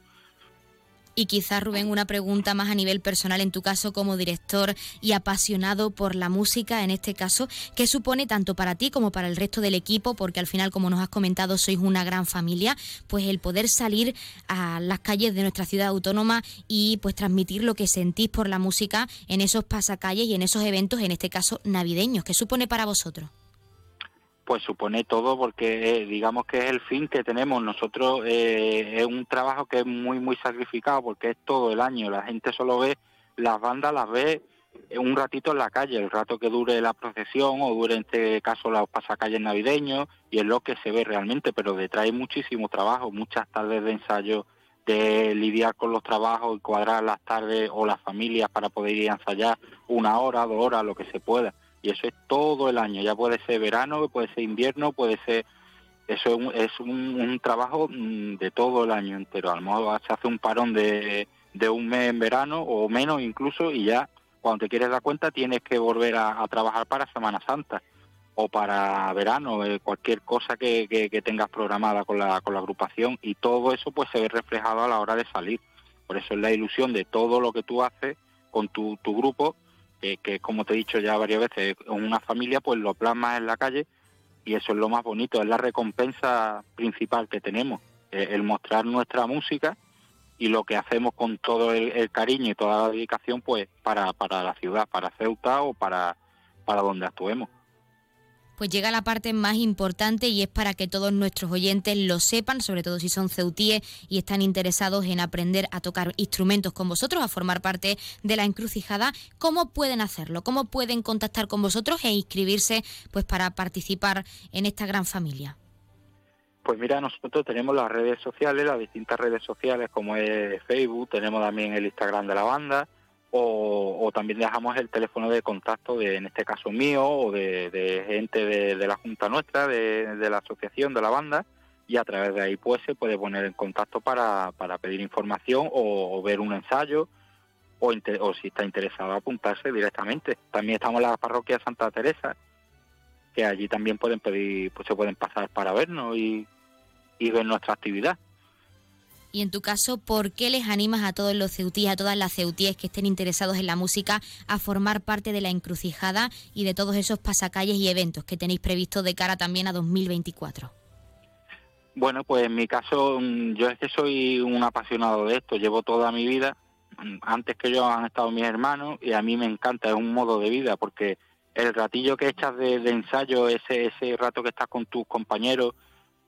Y quizás, Rubén, una pregunta más a nivel personal en tu caso como director y apasionado por la música, en este caso, ¿qué supone tanto para ti como para el resto del equipo? Porque al final, como nos has comentado, sois una gran familia, pues el poder salir a las calles de nuestra ciudad autónoma y pues transmitir lo que sentís por la música en esos pasacalles y en esos eventos, en este caso navideños. ¿Qué supone para vosotros? Pues supone todo porque eh, digamos que es el fin que tenemos. Nosotros eh, es un trabajo que es muy muy sacrificado porque es todo el año. La gente solo ve las bandas las ve un ratito en la calle el rato que dure la procesión o dure en este caso los pasacalles navideños y es lo que se ve realmente pero detrás hay muchísimo trabajo muchas tardes de ensayo de lidiar con los trabajos y cuadrar las tardes o las familias para poder ir a ensayar una hora dos horas lo que se pueda y eso es todo el año, ya puede ser verano, puede ser invierno, puede ser... Eso es un, trabajo mm, de todo el año entero, a lo mejor se hace un parón de, de un mes en verano o menos incluso y ya cuando te quieres dar cuenta tienes que volver a, trabajar para Semana Santa o para verano, eh, cualquier cosa que, que, tengas programada con la, con la agrupación y todo eso pues se ve reflejado a la hora de salir. Por eso es la ilusión de todo lo que tú haces con tu, tu grupo que, como te he dicho ya varias veces, una familia pues lo plasma en la calle y eso es lo más bonito, es la recompensa principal que tenemos, eh, el mostrar nuestra música y lo que hacemos con todo el, cariño y toda la dedicación pues para, para la ciudad, para Ceuta o para, para donde actuemos pues llega la parte más importante y es para que todos nuestros oyentes lo sepan, sobre todo si son ceutíes y están interesados en aprender a tocar instrumentos con vosotros, a formar parte de la encrucijada, ¿cómo pueden hacerlo? ¿Cómo pueden contactar con vosotros e inscribirse pues para participar en esta gran familia? Pues mira, nosotros tenemos las redes sociales, las distintas redes sociales como es Facebook, tenemos también el Instagram de la banda, o, también dejamos el teléfono de contacto de, en este caso mío o de, gente de, la junta nuestra, de, la asociación, de la banda, y a través de ahí pues se puede poner en contacto para, para pedir información o, ver un ensayo o, si está interesado apuntarse directamente. También estamos en la parroquia Santa Teresa, que allí también pueden pedir, pues se pueden pasar para vernos y, y ver nuestra actividad. Y en tu caso, ¿por qué les animas a todos los ceutíes, a todas las ceutíes que estén interesados en la música, a formar parte de la encrucijada y de todos esos pasacalles y eventos que tenéis previsto de cara también a 2024? Bueno, pues en mi caso, mm, yo es que soy un apasionado de esto, llevo toda mi vida, mm, antes que yo han estado mis hermanos y a mí me encanta, es un modo de vida porque el ratillo que echas de, de ensayo, ese, ese rato que estás con tus compañeros,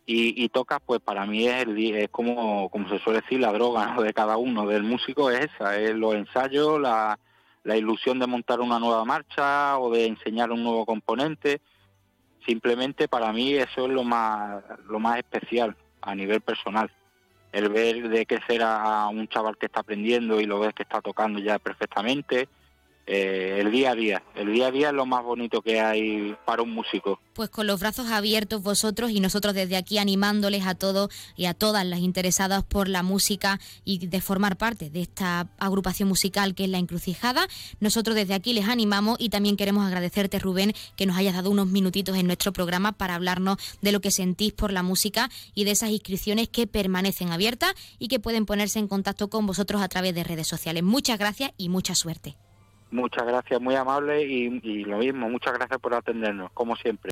y, y tocas, pues para mí es, es como, como se suele decir, la droga de cada uno, del músico es esa, es los ensayos, la, la ilusión de montar una nueva marcha o de enseñar un nuevo componente. Simplemente para mí eso es lo más, lo más especial a nivel personal. El ver de crecer a un chaval que está aprendiendo y lo ves que está tocando ya perfectamente, eh, el día a día. El día a día es lo más bonito que hay para un músico. Pues con los brazos abiertos vosotros y nosotros desde aquí animándoles a todos y a todas las interesadas por la música y de formar parte de esta agrupación musical que es La Encrucijada. Nosotros desde aquí les animamos y también queremos agradecerte Rubén que nos hayas dado unos minutitos en nuestro programa para hablarnos de lo que sentís por la música y de esas inscripciones que permanecen abiertas y que pueden ponerse en contacto con vosotros a través de redes sociales. Muchas gracias y mucha suerte. Muchas gracias, muy amable y, y lo mismo, muchas gracias por atendernos, como siempre.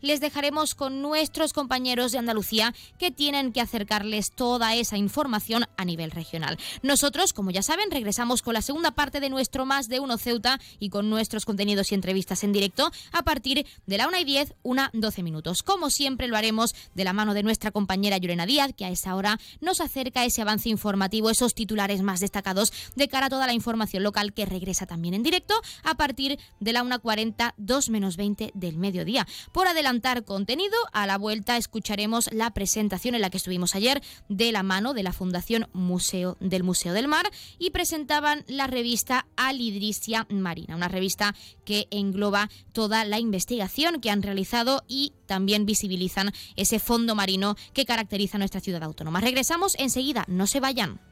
les dejaremos con nuestros compañeros de Andalucía que tienen que acercarles toda esa información a nivel regional. Nosotros, como ya saben, regresamos con la segunda parte de nuestro Más de Uno Ceuta y con nuestros contenidos y entrevistas en directo a partir de la 1 y 10, una 12 minutos. Como siempre lo haremos de la mano de nuestra compañera Llorena Díaz, que a esa hora nos acerca ese avance informativo, esos titulares más destacados de cara a toda la información local que regresa también en directo a partir de la 1.40, 2 menos 20 del mediodía. Por adelantar contenido, a la vuelta escucharemos la presentación en la que estuvimos ayer de la mano de la Fundación Museo del Museo del Mar y presentaban la revista Alidricia Marina, una revista que engloba toda la investigación que han realizado y también visibilizan ese fondo marino que caracteriza nuestra ciudad autónoma. Regresamos enseguida, no se vayan.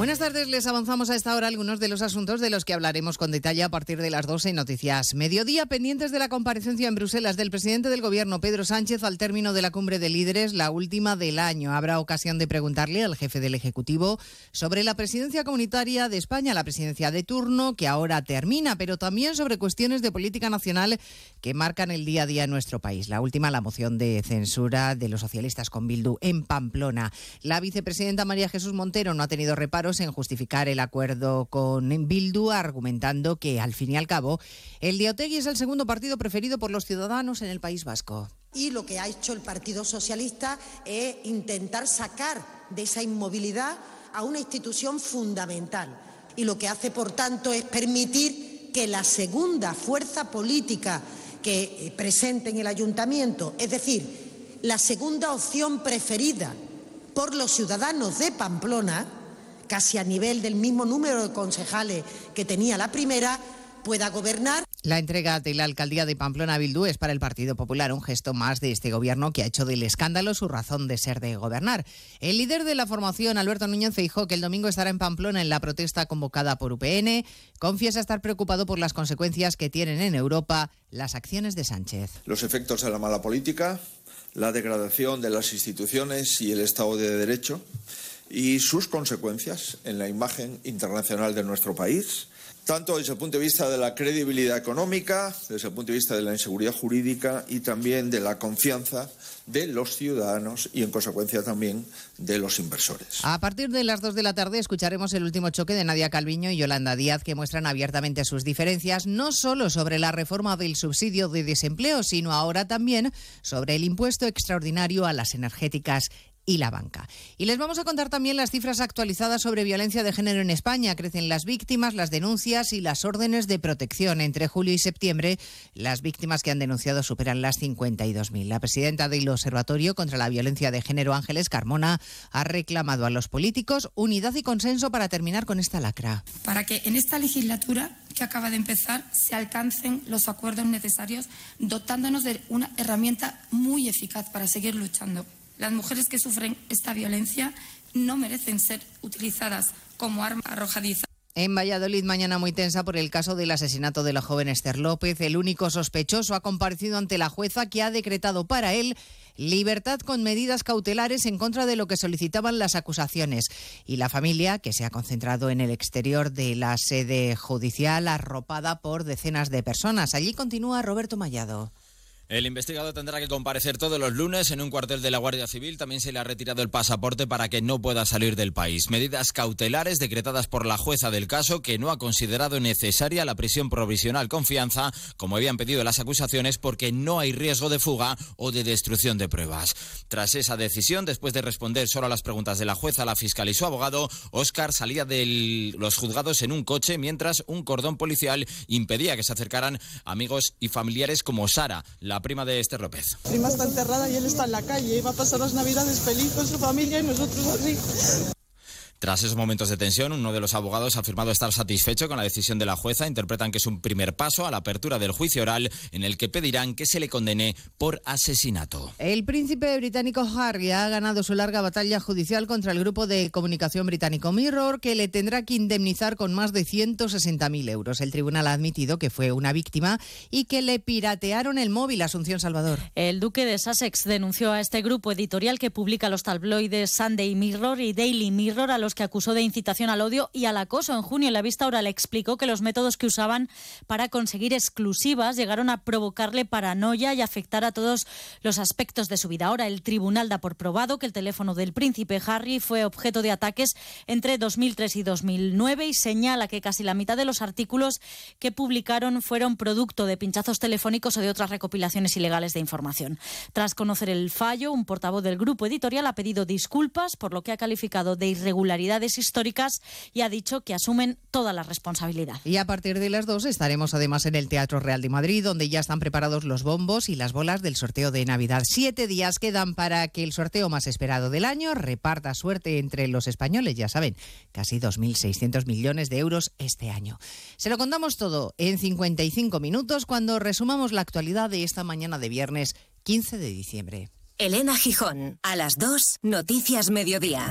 Buenas tardes, les avanzamos a esta hora algunos de los asuntos de los que hablaremos con detalle a partir de las 12 en Noticias Mediodía, pendientes de la comparecencia en Bruselas del presidente del Gobierno, Pedro Sánchez, al término de la cumbre de líderes, la última del año. Habrá ocasión de preguntarle al jefe del Ejecutivo sobre la presidencia comunitaria de España, la presidencia de turno, que ahora termina, pero también sobre cuestiones de política nacional que marcan el día a día en nuestro país. La última, la moción de censura de los socialistas con Bildu en Pamplona. La vicepresidenta María Jesús Montero no ha tenido reparos en justificar el acuerdo con Bildu, argumentando que, al fin y al cabo, el de Otegui es el segundo partido preferido por los ciudadanos en el País Vasco. Y lo que ha hecho el Partido Socialista es intentar sacar de esa inmovilidad a una institución fundamental. Y lo que hace, por tanto, es permitir que la segunda fuerza política que presente en el ayuntamiento, es decir, la segunda opción preferida por los ciudadanos de Pamplona, casi a nivel del mismo número de concejales que tenía la primera, pueda gobernar. La entrega de la alcaldía de Pamplona a Bildu es para el Partido Popular un gesto más de este gobierno que ha hecho del escándalo su razón de ser de gobernar. El líder de la formación, Alberto Núñez Feijóo, que el domingo estará en Pamplona en la protesta convocada por UPN, confiesa estar preocupado por las consecuencias que tienen en Europa las acciones de Sánchez. Los efectos de la mala política, la degradación de las instituciones y el Estado de Derecho y sus consecuencias en la imagen internacional de nuestro país, tanto desde el punto de vista de la credibilidad económica, desde el punto de vista de la inseguridad jurídica y también de la confianza de los ciudadanos y, en consecuencia, también de los inversores. A partir de las dos de la tarde escucharemos el último choque de Nadia Calviño y Yolanda Díaz, que muestran abiertamente sus diferencias, no solo sobre la reforma del subsidio de desempleo, sino ahora también sobre el impuesto extraordinario a las energéticas y la banca. Y les vamos a contar también las cifras actualizadas sobre violencia de género en España. Crecen las víctimas, las denuncias y las órdenes de protección. Entre julio y septiembre, las víctimas que han denunciado superan las 52.000. La presidenta del Observatorio contra la Violencia de Género, Ángeles Carmona, ha reclamado a los políticos unidad y consenso para terminar con esta lacra. Para que en esta legislatura que acaba de empezar se alcancen los acuerdos necesarios, dotándonos de una herramienta muy eficaz para seguir luchando. Las mujeres que sufren esta violencia no merecen ser utilizadas como arma arrojadiza. En Valladolid, mañana muy tensa por el caso del asesinato de la joven Esther López. El único sospechoso ha comparecido ante la jueza que ha decretado para él libertad con medidas cautelares en contra de lo que solicitaban las acusaciones. Y la familia, que se ha concentrado en el exterior de la sede judicial, arropada por decenas de personas. Allí continúa Roberto Mallado. El investigado tendrá que comparecer todos los lunes en un cuartel de la Guardia Civil. También se le ha retirado el pasaporte para que no pueda salir del país. Medidas cautelares decretadas por la jueza del caso que no ha considerado necesaria la prisión provisional confianza, como habían pedido las acusaciones, porque no hay riesgo de fuga o de destrucción de pruebas. Tras esa decisión, después de responder solo a las preguntas de la jueza, la fiscal y su abogado, Óscar salía de los juzgados en un coche mientras un cordón policial impedía que se acercaran amigos y familiares como Sara, la prima de Esther López. Mi prima está enterrada y él está en la calle. Va a pasar las navidades feliz con su familia y nosotros así. Tras esos momentos de tensión, uno de los abogados ha afirmado estar satisfecho con la decisión de la jueza. Interpretan que es un primer paso a la apertura del juicio oral en el que pedirán que se le condene por asesinato. El príncipe británico Harry ha ganado su larga batalla judicial contra el grupo de comunicación británico Mirror, que le tendrá que indemnizar con más de 160.000 euros. El tribunal ha admitido que fue una víctima y que le piratearon el móvil Asunción Salvador. El duque de Sussex denunció a este grupo editorial que publica los tabloides Sunday Mirror y Daily Mirror, a los que acusó de incitación al odio y al acoso. En junio, en la vista oral explicó que los métodos que usaban para conseguir exclusivas llegaron a provocarle paranoia y afectar a todos los aspectos de su vida. Ahora el tribunal da por probado que el teléfono del príncipe Harry fue objeto de ataques entre 2003 y 2009 y señala que casi la mitad de los artículos que publicaron fueron producto de pinchazos telefónicos o de otras recopilaciones ilegales de información. Tras conocer el fallo, un portavoz del grupo editorial ha pedido disculpas por lo que ha calificado de irregularidades históricas y ha dicho que asumen toda la responsabilidad. Y a partir de las dos estaremos además en el Teatro Real de Madrid, donde ya están preparados los bombos y las bolas del sorteo de Navidad. Siete días quedan para que el sorteo más esperado del año reparta suerte entre los españoles, ya saben, casi 2.600 millones de euros este año. Se lo contamos todo en 55 minutos cuando resumamos la actualidad de esta mañana de viernes 15 de diciembre. Elena Gijón, a las 2, Noticias Mediodía.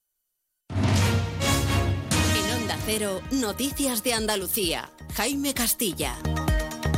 Cero, Noticias de Andalucía. Jaime Castilla.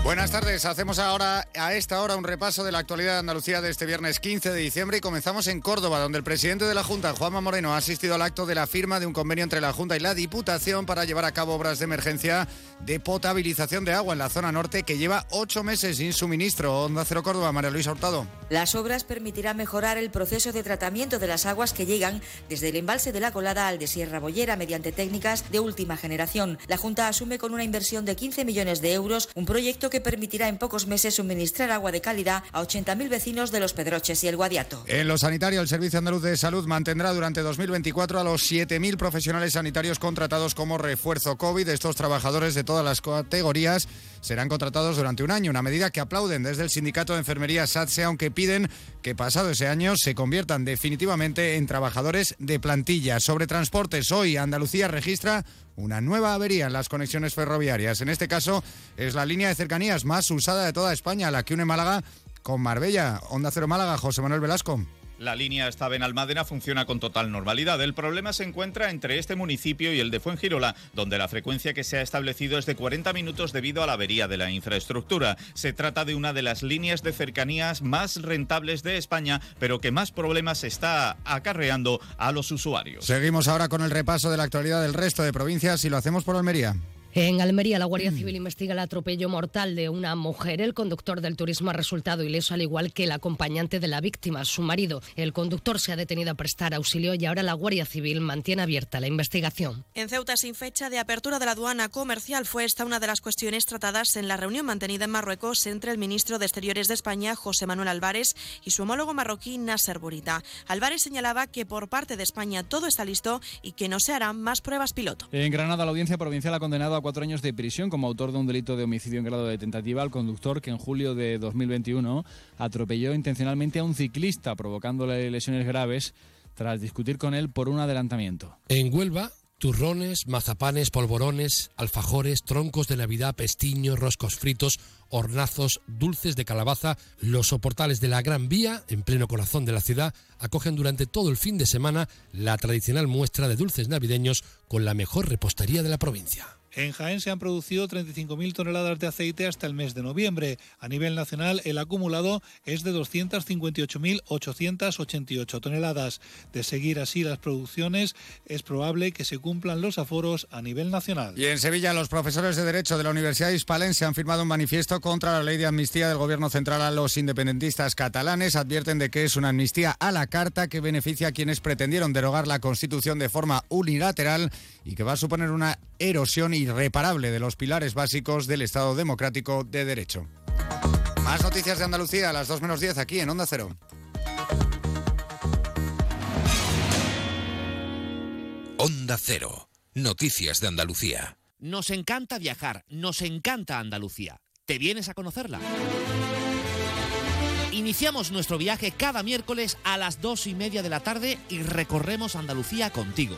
Buenas tardes, hacemos ahora a esta hora un repaso de la actualidad de Andalucía de este viernes 15 de diciembre y comenzamos en Córdoba, donde el presidente de la Junta, Juanma Moreno, ha asistido al acto de la firma de un convenio entre la Junta y la Diputación para llevar a cabo obras de emergencia de potabilización de agua en la zona norte que lleva ocho meses sin suministro. Onda Cero Córdoba, María Luisa Hurtado. Las obras permitirán mejorar el proceso de tratamiento de las aguas que llegan desde el embalse de la Colada al de Sierra Bollera mediante técnicas de última generación. La Junta asume con una inversión de 15 millones de euros un proyecto que permitirá en pocos meses suministrar agua de calidad a 80.000 vecinos de Los Pedroches y el Guadiato. En lo sanitario, el Servicio Andaluz de Salud mantendrá durante 2024 a los 7.000 profesionales sanitarios contratados como refuerzo COVID. Estos trabajadores de todas las categorías serán contratados durante un año, una medida que aplauden desde el sindicato de enfermería SATSE, aunque piden que pasado ese año se conviertan definitivamente en trabajadores de plantilla. Sobre transportes, hoy Andalucía registra una nueva avería en las conexiones ferroviarias. En este caso es la línea de cercanías más usada de toda España, la que une Málaga con Marbella. Onda Cero Málaga, José Manuel Velasco. La línea hasta Benalmádena funciona con total normalidad. El problema se encuentra entre este municipio y el de Fuengirola, donde la frecuencia que se ha establecido es de 40 minutos debido a la avería de la infraestructura. Se trata de una de las líneas de cercanías más rentables de España, pero que más problemas está acarreando a los usuarios. Seguimos ahora con el repaso de la actualidad del resto de provincias y lo hacemos por Almería. En Almería, la Guardia Civil investiga el atropello mortal de una mujer. El conductor del turismo ha resultado ileso, al igual que el acompañante de la víctima, su marido. El conductor se ha detenido a prestar auxilio y ahora la Guardia Civil mantiene abierta la investigación. En Ceuta, sin fecha de apertura de la aduana comercial, fue esta una de las cuestiones tratadas en la reunión mantenida en Marruecos entre el ministro de Exteriores de España, José Manuel Álvarez, y su homólogo marroquí, Nasser Burita. Álvarez señalaba que por parte de España todo está listo y que no se harán más pruebas piloto. En Granada, la audiencia provincial ha condenado a cuatro años de prisión como autor de un delito de homicidio en grado de tentativa al conductor que en julio de 2021 atropelló intencionalmente a un ciclista provocándole lesiones graves tras discutir con él por un adelantamiento. En Huelva, turrones, mazapanes, polvorones, alfajores, troncos de Navidad, pestiños, roscos fritos, hornazos, dulces de calabaza, los soportales de la Gran Vía, en pleno corazón de la ciudad, acogen durante todo el fin de semana la tradicional muestra de dulces navideños con la mejor repostería de la provincia. En Jaén se han producido 35.000 toneladas de aceite hasta el mes de noviembre. A nivel nacional, el acumulado es de 258.888 toneladas. De seguir así las producciones, es probable que se cumplan los aforos a nivel nacional. Y en Sevilla, los profesores de Derecho de la Universidad Hispalense han firmado un manifiesto contra la ley de amnistía del Gobierno central a los independentistas catalanes. Advierten de que es una amnistía a la carta que beneficia a quienes pretendieron derogar la Constitución de forma unilateral y que va a suponer una erosión irreparable de los pilares básicos del Estado democrático de derecho. Más noticias de Andalucía a las 2 menos 10 aquí en Onda Cero. Onda Cero. Noticias de Andalucía. Nos encanta viajar, nos encanta Andalucía. ¿Te vienes a conocerla? Iniciamos nuestro viaje cada miércoles a las dos y media de la tarde y recorremos Andalucía contigo.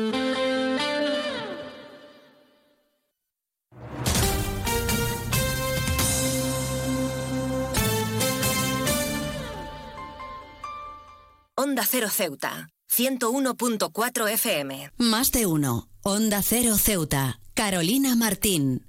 Onda Cero Ceuta, 101.4 FM. Más de uno. Onda Cero Ceuta. Carolina Martín.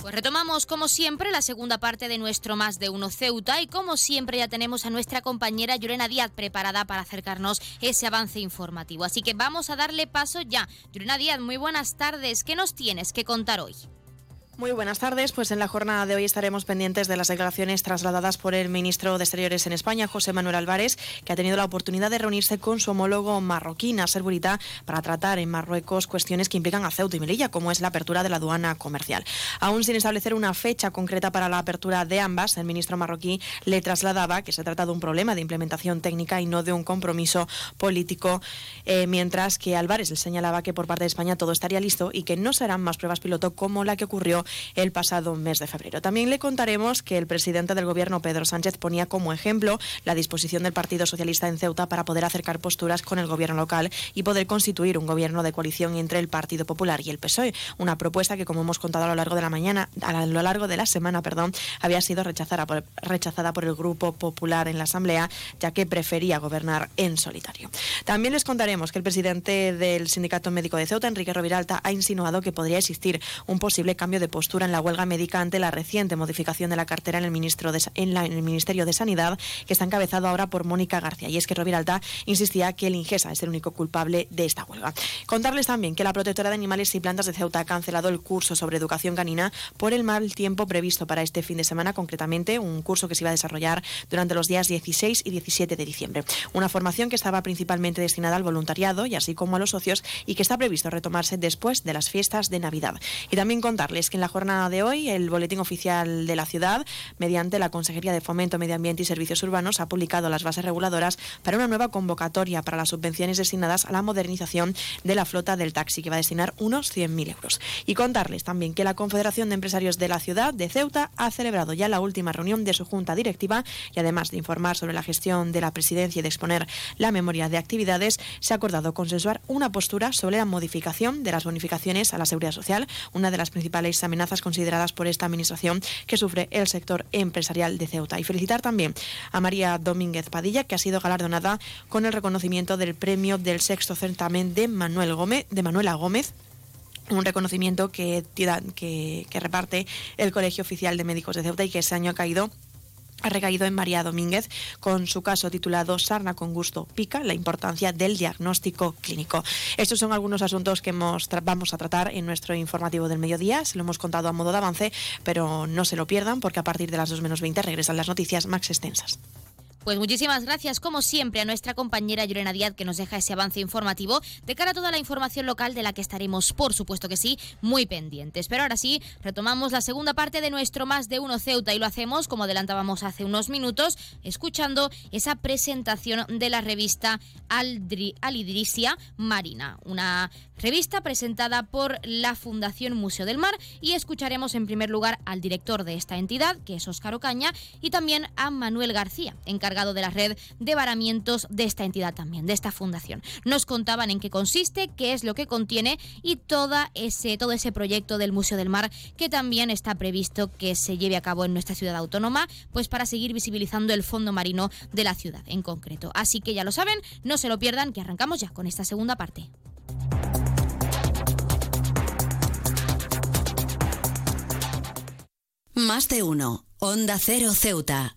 Pues retomamos como siempre la segunda parte de nuestro Más de Uno Ceuta y como siempre ya tenemos a nuestra compañera Llorena Díaz preparada para acercarnos ese avance informativo. Así que vamos a darle paso ya. Llorena Díaz, muy buenas tardes. ¿Qué nos tienes que contar hoy? Muy buenas tardes. Pues en la jornada de hoy estaremos pendientes de las declaraciones trasladadas por el ministro de Exteriores en España, José Manuel Álvarez, que ha tenido la oportunidad de reunirse con su homólogo marroquí, Nasser Burita, para tratar en Marruecos cuestiones que implican a Ceuta y Melilla, como es la apertura de la aduana comercial. Aún sin establecer una fecha concreta para la apertura de ambas, el ministro marroquí le trasladaba que se trata de un problema de implementación técnica y no de un compromiso político, eh, mientras que Álvarez le señalaba que por parte de España todo estaría listo y que no serán más pruebas piloto como la que ocurrió el pasado mes de febrero. También le contaremos que el presidente del Gobierno, Pedro Sánchez, ponía como ejemplo la disposición del Partido Socialista en Ceuta para poder acercar posturas con el Gobierno local y poder constituir un gobierno de coalición entre el Partido Popular y el PSOE. Una propuesta que, como hemos contado a lo largo de la mañana, a lo largo de la semana, perdón, había sido rechazada por, el Grupo Popular en la Asamblea, ya que prefería gobernar en solitario. También les contaremos que el presidente del Sindicato Médico de Ceuta, Enrique Roviralta, ha insinuado que podría existir un posible cambio de postura en la huelga médica ante la reciente modificación de la cartera en el, ministro de, en, la, en el Ministerio de Sanidad, que está encabezado ahora por Mónica García. Y es que Roviralta insistía que el Ingesa es el único culpable de esta huelga. Contarles también que la protectora de animales y plantas de Ceuta ha cancelado el curso sobre educación canina por el mal tiempo previsto para este fin de semana, concretamente un curso que se iba a desarrollar durante los días 16 y 17 de diciembre. Una formación que estaba principalmente destinada al voluntariado y así como a los socios y que está previsto retomarse después de las fiestas de Navidad. Y también contarles que en la jornada de hoy, el Boletín Oficial de la Ciudad, mediante la Consejería de Fomento, Medio Ambiente y Servicios Urbanos, ha publicado las bases reguladoras para una nueva convocatoria para las subvenciones destinadas a la modernización de la flota del taxi, que va a destinar unos 100.000 euros. Y contarles también que la Confederación de Empresarios de la Ciudad de Ceuta ha celebrado ya la última reunión de su junta directiva y además de informar sobre la gestión de la presidencia y de exponer la memoria de actividades, se ha acordado consensuar una postura sobre la modificación de las bonificaciones a la seguridad social, una de las principales amenazas consideradas por esta administración que sufre el sector empresarial de Ceuta. Y felicitar también a María Domínguez Padilla, que ha sido galardonada con el reconocimiento del premio del sexto certamen de Manuel Gómez, de Manuela Gómez un reconocimiento que reparte el Colegio Oficial de Médicos de Ceuta y que este año ha caído ha recaído en María Domínguez con su caso titulado Sarna con gusto pica, la importancia del diagnóstico clínico. Estos son algunos asuntos que hemos vamos a tratar en nuestro informativo del mediodía. Se lo hemos contado a modo de avance, pero no se lo pierdan porque a partir de las 2 menos 20 regresan las noticias más extensas. Pues muchísimas gracias, como siempre, a nuestra compañera Llorena Díaz que nos deja ese avance informativo de cara a toda la información local de la que estaremos, por supuesto que sí, muy pendientes. Pero ahora sí, retomamos la segunda parte de nuestro Más de Uno Ceuta y lo hacemos, como adelantábamos hace unos minutos, escuchando esa presentación de la revista Alidrisia Marina, una revista presentada por la Fundación Museo del Mar y escucharemos en primer lugar al director de esta entidad, que es Óscar Ocaña, y también a Manuel García, encargado de la red de varamientos de esta entidad también, de esta fundación. Nos contaban en qué consiste, qué es lo que contiene y toda ese, todo ese proyecto del Museo del Mar que también está previsto que se lleve a cabo en nuestra ciudad autónoma, pues para seguir visibilizando el fondo marino de la ciudad en concreto. Así que ya lo saben, no se lo pierdan, que arrancamos ya con esta segunda parte. Más de uno. Onda Cero Ceuta.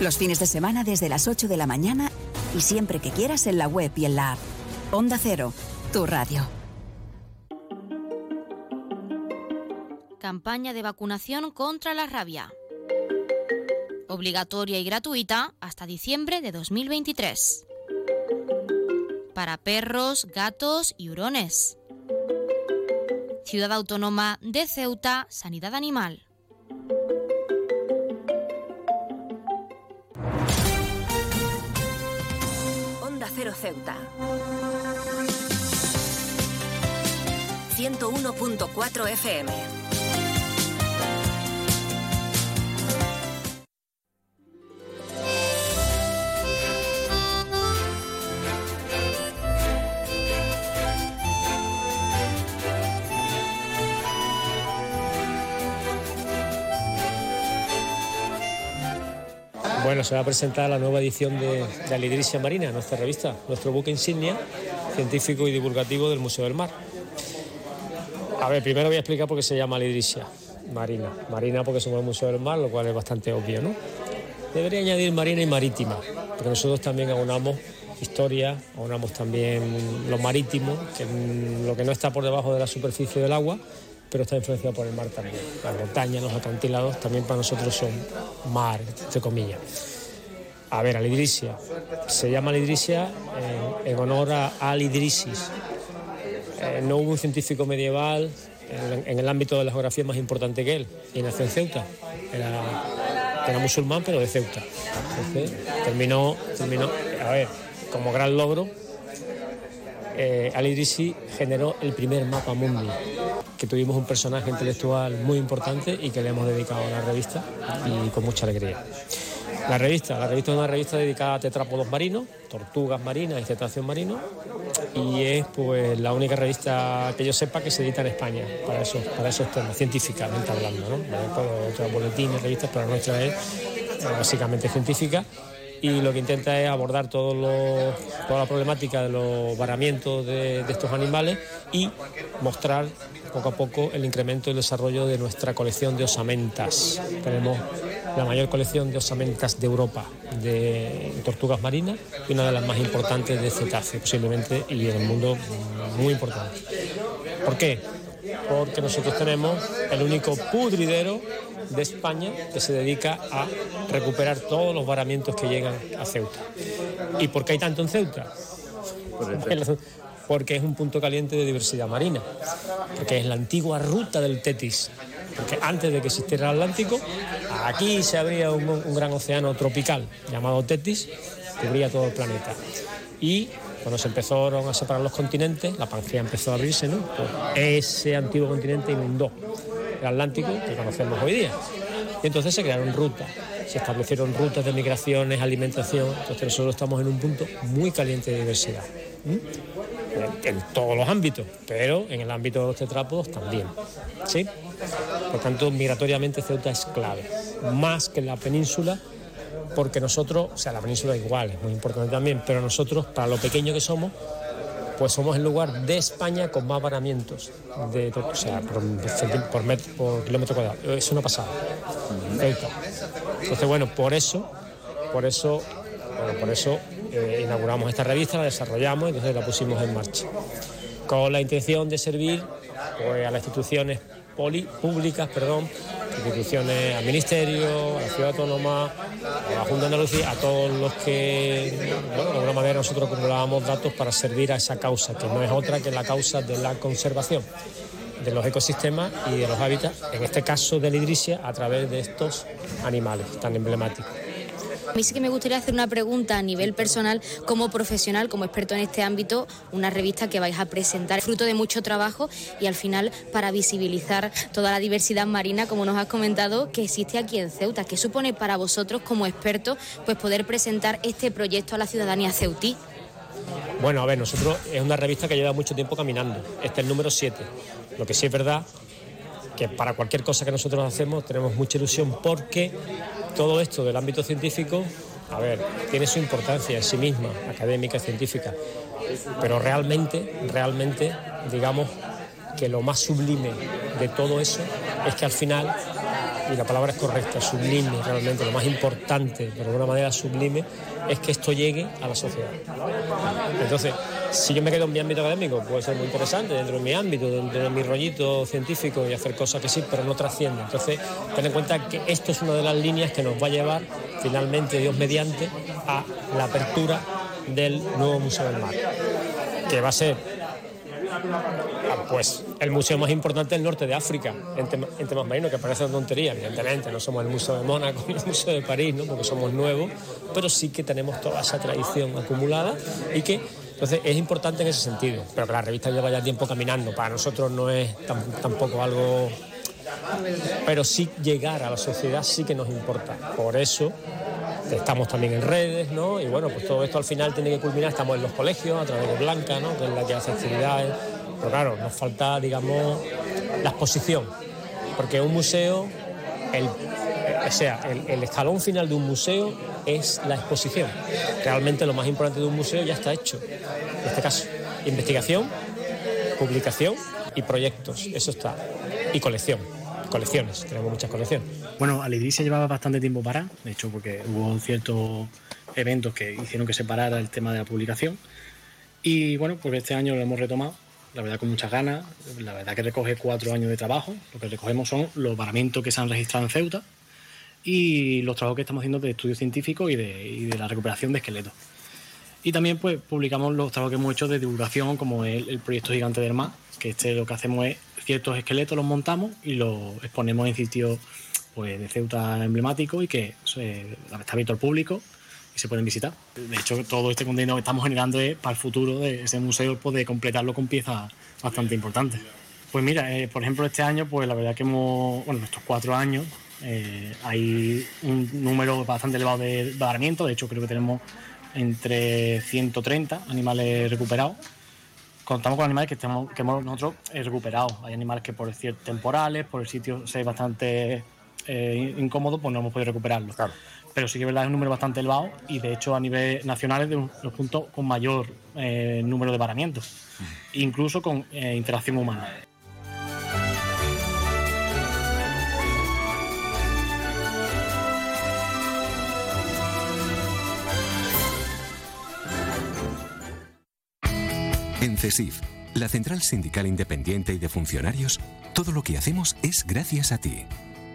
Los fines de semana desde las 8 de la mañana y siempre que quieras en la web y en la app. Onda Cero, tu radio. Campaña de vacunación contra la rabia. Obligatoria y gratuita hasta diciembre de 2023. Para perros, gatos y hurones. Ciudad Autónoma de Ceuta, Sanidad Animal. Ceuta. 101.4 FM. Bueno, se va a presentar la nueva edición de, de Marina, nuestra revista, nuestro buque insignia científico y divulgativo del Museo del Mar. A ver, primero voy a explicar por qué se llama Alidrisia Marina. Marina porque somos el Museo del Mar, lo cual es bastante obvio, ¿no? Debería añadir marina y marítima, porque nosotros también aunamos historia, aunamos también lo marítimo, que lo que no está por debajo de la superficie del agua, pero está influenciado por el mar también. Las montañas, los acantilados, también para nosotros son mar, entre comillas. A ver, Alidrisia. Se llama Alidrisia en, honor a Alidrisis. Eh, no hubo un científico medieval en, el ámbito de la geografía más importante que él, y nació en Ceuta. Era, era musulmán, pero de Ceuta. terminó, terminó, a ver, como gran logro, eh, Alidrisi generó el primer mapa mundi que tuvimos un personaje intelectual muy importante y que le hemos dedicado a la revista y con mucha alegría. La revista, la revista es una revista dedicada a tetrápodos marinos, tortugas marinas y cetáceos marinos y es pues la única revista que yo sepa que se edita en España para esos, para esos temas, científicamente hablando, ¿no? Hay otras boletines, revistas, pero la nuestra es eh, básicamente científica y lo que intenta es abordar toda la problemática de los varamientos de, de estos animales y mostrar poco a poco el incremento y el desarrollo de nuestra colección de osamentas. Tenemos la mayor colección de osamentas de Europa de tortugas marinas y una de las más importantes de cetáceos posiblemente y en el mundo muy importante. ¿Por qué? Porque nosotros tenemos el único pudridero de España que se dedica a recuperar todos los varamientos que llegan a Ceuta. ¿Y por qué hay tanto en Ceuta? Porque es un punto caliente de diversidad marina, porque es la antigua ruta del Tetis, porque antes de que existiera el Atlántico, aquí se abría un, gran océano tropical llamado Tetis, que cubría todo el planeta. Y cuando se empezaron a separar los continentes, la Pangea empezó a abrirse, ¿no? Pues ese antiguo continente inundó el Atlántico que conocemos hoy día. Y entonces se crearon rutas, se establecieron rutas de migraciones, alimentación. Entonces nosotros estamos en un punto muy caliente de diversidad. En, todos los ámbitos, pero en el ámbito de los tetrápodos también. ¿sí? Por tanto, migratoriamente Ceuta es clave, más que la península, porque nosotros, o sea, la península igual, es muy importante también, pero nosotros, para lo pequeño que somos, pues somos el lugar de España con más varamientos de, o sea, por, por, kilómetro cuadrado. Eso no pasado. Entonces, bueno, por eso, por eso, por eso eh, inauguramos esta revista, la desarrollamos y entonces la pusimos en marcha. Con la intención de servir pues, a las instituciones públicas, perdón, instituciones, al Ministerio, a la Ciudad Autónoma, a la Junta de Andalucía, a todos los que, bueno, de alguna manera nosotros acumulábamos datos para servir a esa causa, que no es otra que la causa de la conservación de los ecosistemas y de los hábitats, en este caso de la idrisia, a través de estos animales tan emblemáticos. A mí sí que me gustaría hacer una pregunta a nivel personal, como profesional, como experto en este ámbito, una revista que vais a presentar, fruto de mucho trabajo y al final para visibilizar toda la diversidad marina, como nos has comentado, que existe aquí en Ceuta. ¿Qué supone para vosotros como expertos pues poder presentar este proyecto a la ciudadanía ceutí? Bueno, a ver, nosotros es una revista que lleva mucho tiempo caminando. Este es el número 7. Lo que sí es verdad que para cualquier cosa que nosotros hacemos tenemos mucha ilusión porque todo esto del ámbito científico, a ver, tiene su importancia en sí misma, académica, científica, pero realmente, realmente, digamos que lo más sublime de todo eso es que al final, y la palabra es correcta, sublime, realmente lo más importante, de alguna manera sublime, es que esto llegue a la sociedad. Entonces, si yo me quedo en mi ámbito académico, puede ser muy interesante dentro de mi ámbito, dentro de mi rollito científico y hacer cosas que sí, pero no trasciende. Entonces, ten en cuenta que esto es una de las líneas que nos va a llevar finalmente, Dios mediante, a la apertura del nuevo Museo del Mar, que va a ser pues el museo más importante del norte de África en, temas marinos, que parece una tontería, evidentemente, no somos el Museo de Mónaco ni el Museo de París, ¿no? porque somos nuevos, pero sí que tenemos toda esa tradición acumulada y que entonces es importante en ese sentido, pero que la revista lleva ya tiempo caminando. Para nosotros no es tampoco algo... Pero sí llegar a la sociedad sí que nos importa. Por eso estamos también en redes, ¿no? Y bueno, pues todo esto al final tiene que culminar. Estamos en los colegios a través de Blanca, ¿no? Que es la que hace actividades. Pero claro, nos falta, digamos, la exposición. Porque un museo, el, o sea, el escalón final de un museo es la exposición. Realmente lo más importante de un museo ya está hecho. En este caso, investigación, publicación y proyectos. Eso está. Y colección. Colecciones. Tenemos muchas colecciones. Bueno, Alegría se llevaba bastante tiempo para, de hecho, porque hubo ciertos eventos que hicieron que se parara el tema de la publicación. Y bueno, pues este año lo hemos retomado, la verdad con muchas ganas. La verdad que recoge cuatro años de trabajo. Lo que recogemos son los varamientos que se han registrado en Ceuta, y los trabajos que estamos haciendo de estudio científico y de, la recuperación de esqueletos. Y también pues publicamos los trabajos que hemos hecho de divulgación, como el, el proyecto Gigante del Mar, que este lo que hacemos es ciertos esqueletos los montamos y los exponemos en sitios pues, de Ceuta emblemático y que está abierto al público y se pueden visitar. De hecho, todo este contenido que estamos generando es para el futuro de ese museo poder completarlo con piezas bastante importantes. Pues mira, eh, por ejemplo, este año, pues la verdad que hemos, bueno, estos cuatro años, eh, hay un número bastante elevado de varamientos, de hecho creo que tenemos entre 130 animales recuperados. Contamos con animales que, tenemos, que hemos nosotros recuperado. Hay animales que por temporales, por el sitio ser bastante eh, incómodo, pues no hemos podido recuperarlos pero sí que es verdad es un número bastante elevado y de hecho a nivel nacional es de los puntos con mayor eh, número de varamientos, incluso con eh, interacción humana. En CESIF, la Central Sindical Independiente y de Funcionarios, todo lo que hacemos es gracias a ti.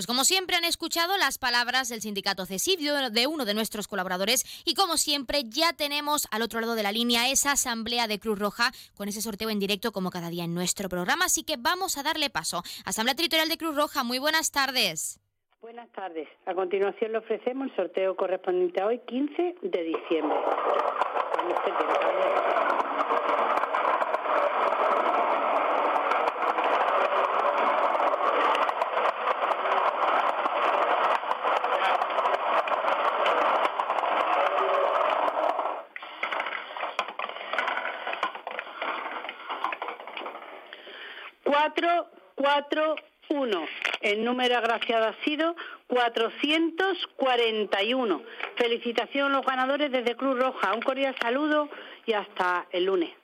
Pues como siempre han escuchado las palabras del sindicato CESIF de uno de nuestros colaboradores y como siempre ya tenemos al otro lado de la línea esa asamblea de Cruz Roja con ese sorteo en directo como cada día en nuestro programa, así que vamos a darle paso. Asamblea Territorial de Cruz Roja, muy buenas tardes. Buenas tardes. A continuación le ofrecemos el sorteo correspondiente a hoy, 15 de diciembre. Cuatro, cuatro, uno. El número agraciado ha sido 441. Felicitación a los ganadores desde Cruz Roja. Un cordial saludo y hasta el lunes.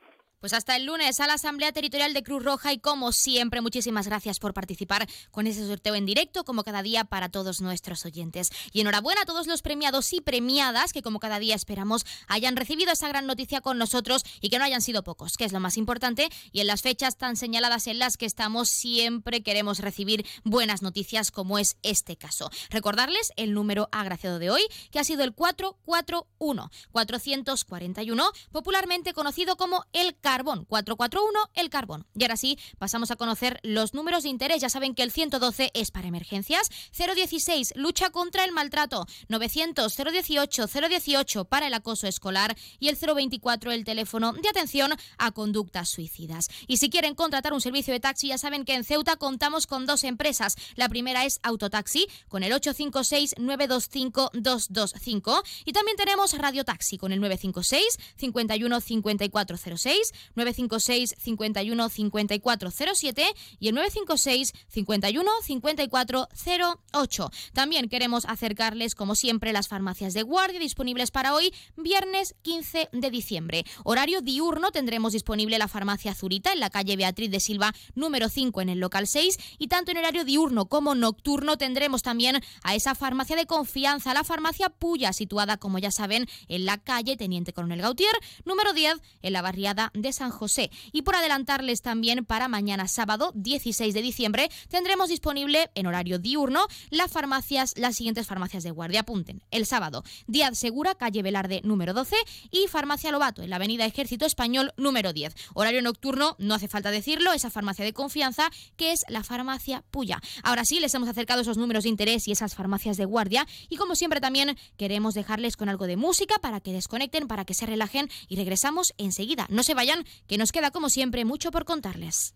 Pues hasta el lunes a la Asamblea Territorial de Cruz Roja y como siempre, muchísimas gracias por participar con ese sorteo en directo, como cada día para todos nuestros oyentes. Y enhorabuena a todos los premiados y premiadas que como cada día esperamos hayan recibido esa gran noticia con nosotros y que no hayan sido pocos, que es lo más importante. Y en las fechas tan señaladas en las que estamos, siempre queremos recibir buenas noticias como es este caso. Recordarles el número agraciado de hoy, que ha sido el 441, 441, popularmente conocido como el Carbón, 441 el Carbón. Y ahora sí, pasamos a conocer los números de interés. Ya saben que el 112 es para emergencias, 016 lucha contra el maltrato, 900 018 018 para el acoso escolar y el 024 el teléfono de atención a conductas suicidas. Y si quieren contratar un servicio de taxi, ya saben que en Ceuta contamos con dos empresas. La primera es Autotaxi con el 856 925 225 y también tenemos Radio Taxi con el 956 51 5406 956 51 5407 y el 956 51 5408. También queremos acercarles, como siempre, las farmacias de guardia disponibles para hoy, viernes 15 de diciembre. Horario diurno tendremos disponible la farmacia Zurita en la calle Beatriz de Silva, número 5 en el local 6 y tanto en horario diurno como nocturno tendremos también a esa farmacia de confianza, la farmacia Puya, situada, como ya saben, en la calle Teniente Coronel Gautier, número 10 en la barriada de San José. Y por adelantarles también para mañana sábado 16 de diciembre tendremos disponible en horario diurno las farmacias, las siguientes farmacias de guardia. Apunten. El sábado, Díaz Segura, calle Velarde número 12 y Farmacia Lobato en la avenida Ejército Español número 10. Horario nocturno, no hace falta decirlo, esa farmacia de confianza que es la farmacia Puya. Ahora sí, les hemos acercado esos números de interés y esas farmacias de guardia y como siempre también queremos dejarles con algo de música para que desconecten, para que se relajen y regresamos enseguida. No se vayan que nos queda como siempre mucho por contarles.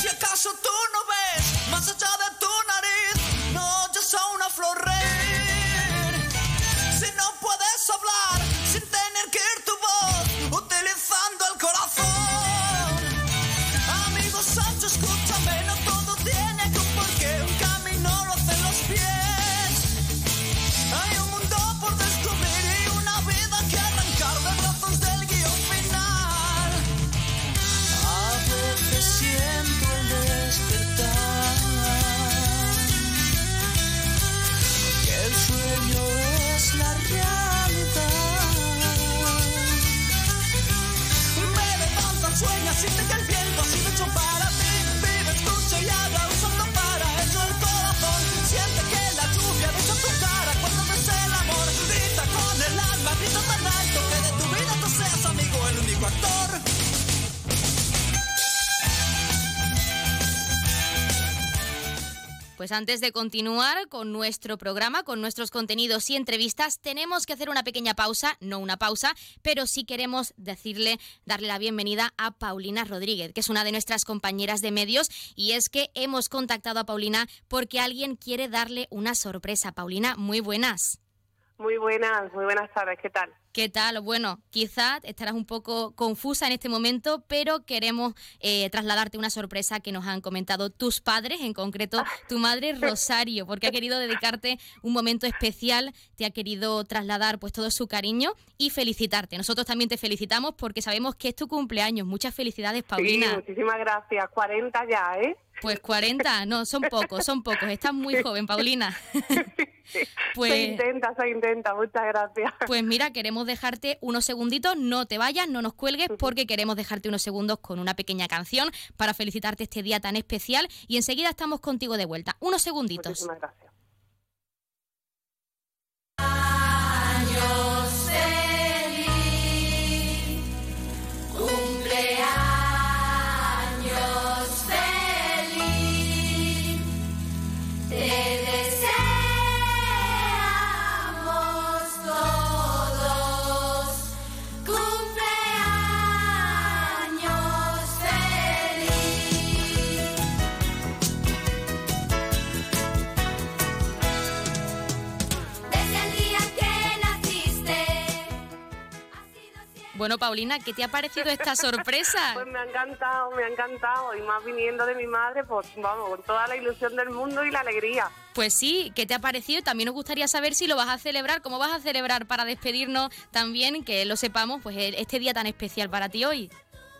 Si acaso tú no ves más allá de tu nariz, no, yo soy una flor. Si no puedes hablar sin tener que ir tu voz, utilizando el corazón. Pues antes de continuar con nuestro programa, con nuestros contenidos y entrevistas, tenemos que hacer una pequeña pausa, no una pausa, pero sí queremos decirle, darle la bienvenida a Paulina Rodríguez, que es una de nuestras compañeras de medios, y es que hemos contactado a Paulina porque alguien quiere darle una sorpresa. Paulina, muy buenas. Muy buenas, muy buenas tardes, ¿qué tal? ¿Qué tal? Bueno, quizás estarás un poco confusa en este momento, pero queremos eh, trasladarte una sorpresa que nos han comentado tus padres, en concreto tu madre Rosario, porque ha querido dedicarte un momento especial, te ha querido trasladar pues todo su cariño y felicitarte. Nosotros también te felicitamos porque sabemos que es tu cumpleaños. Muchas felicidades, Paulina. Sí, muchísimas gracias. 40 ya, ¿eh? Pues 40, no, son pocos, son pocos. Estás muy joven, Paulina. pues, se intenta, se intenta, muchas gracias. Pues mira, queremos dejarte unos segunditos, no te vayas, no nos cuelgues, porque queremos dejarte unos segundos con una pequeña canción para felicitarte este día tan especial y enseguida estamos contigo de vuelta. Unos segunditos. Muchísimas gracias. Bueno, Paulina, ¿qué te ha parecido esta sorpresa? pues me ha encantado, me ha encantado. Y más viniendo de mi madre, pues vamos, con toda la ilusión del mundo y la alegría. Pues sí, ¿qué te ha parecido? También nos gustaría saber si lo vas a celebrar, cómo vas a celebrar para despedirnos también, que lo sepamos, pues este día tan especial para ti hoy.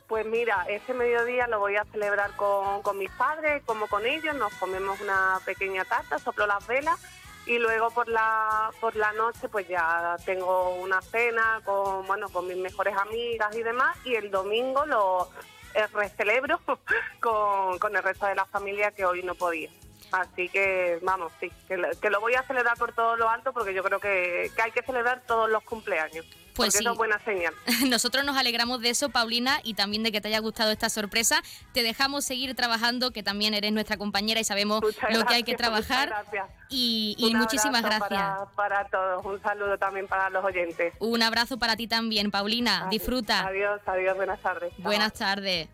Pues mira, este mediodía lo voy a celebrar con, con mis padres, como con ellos, nos comemos una pequeña tarta, soplo las velas y luego por la por la noche pues ya tengo una cena con bueno con mis mejores amigas y demás y el domingo lo eh, recelebro con, con el resto de la familia que hoy no podía. Así que vamos, sí, que lo, voy a celebrar por todo lo alto porque yo creo que, que hay que celebrar todos los cumpleaños. Pues sí. es buena señal. Nosotros nos alegramos de eso, Paulina, y también de que te haya gustado esta sorpresa. Te dejamos seguir trabajando, que también eres nuestra compañera y sabemos lo que hay que trabajar. Y, y muchísimas gracias. Para, para, todos, un saludo también para los oyentes. Un abrazo para ti también, Paulina. Disfruta. Adiós, adiós, buenas tardes. Buenas tardes.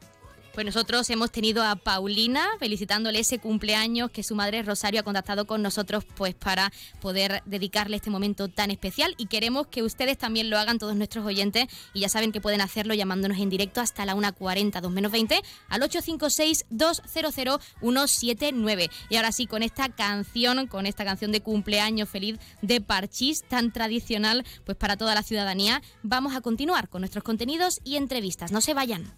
Pues nosotros hemos tenido a Paulina felicitándole ese cumpleaños que su madre Rosario ha contactado con nosotros pues para poder dedicarle este momento tan especial y queremos que ustedes también lo hagan todos nuestros oyentes y ya saben que pueden hacerlo llamándonos en directo hasta la 1.40, 2 menos 20 al 856-200-179. Y ahora sí, con esta canción, con esta canción de cumpleaños feliz de Parchís tan tradicional pues para toda la ciudadanía, vamos a continuar con nuestros contenidos y entrevistas. No se vayan.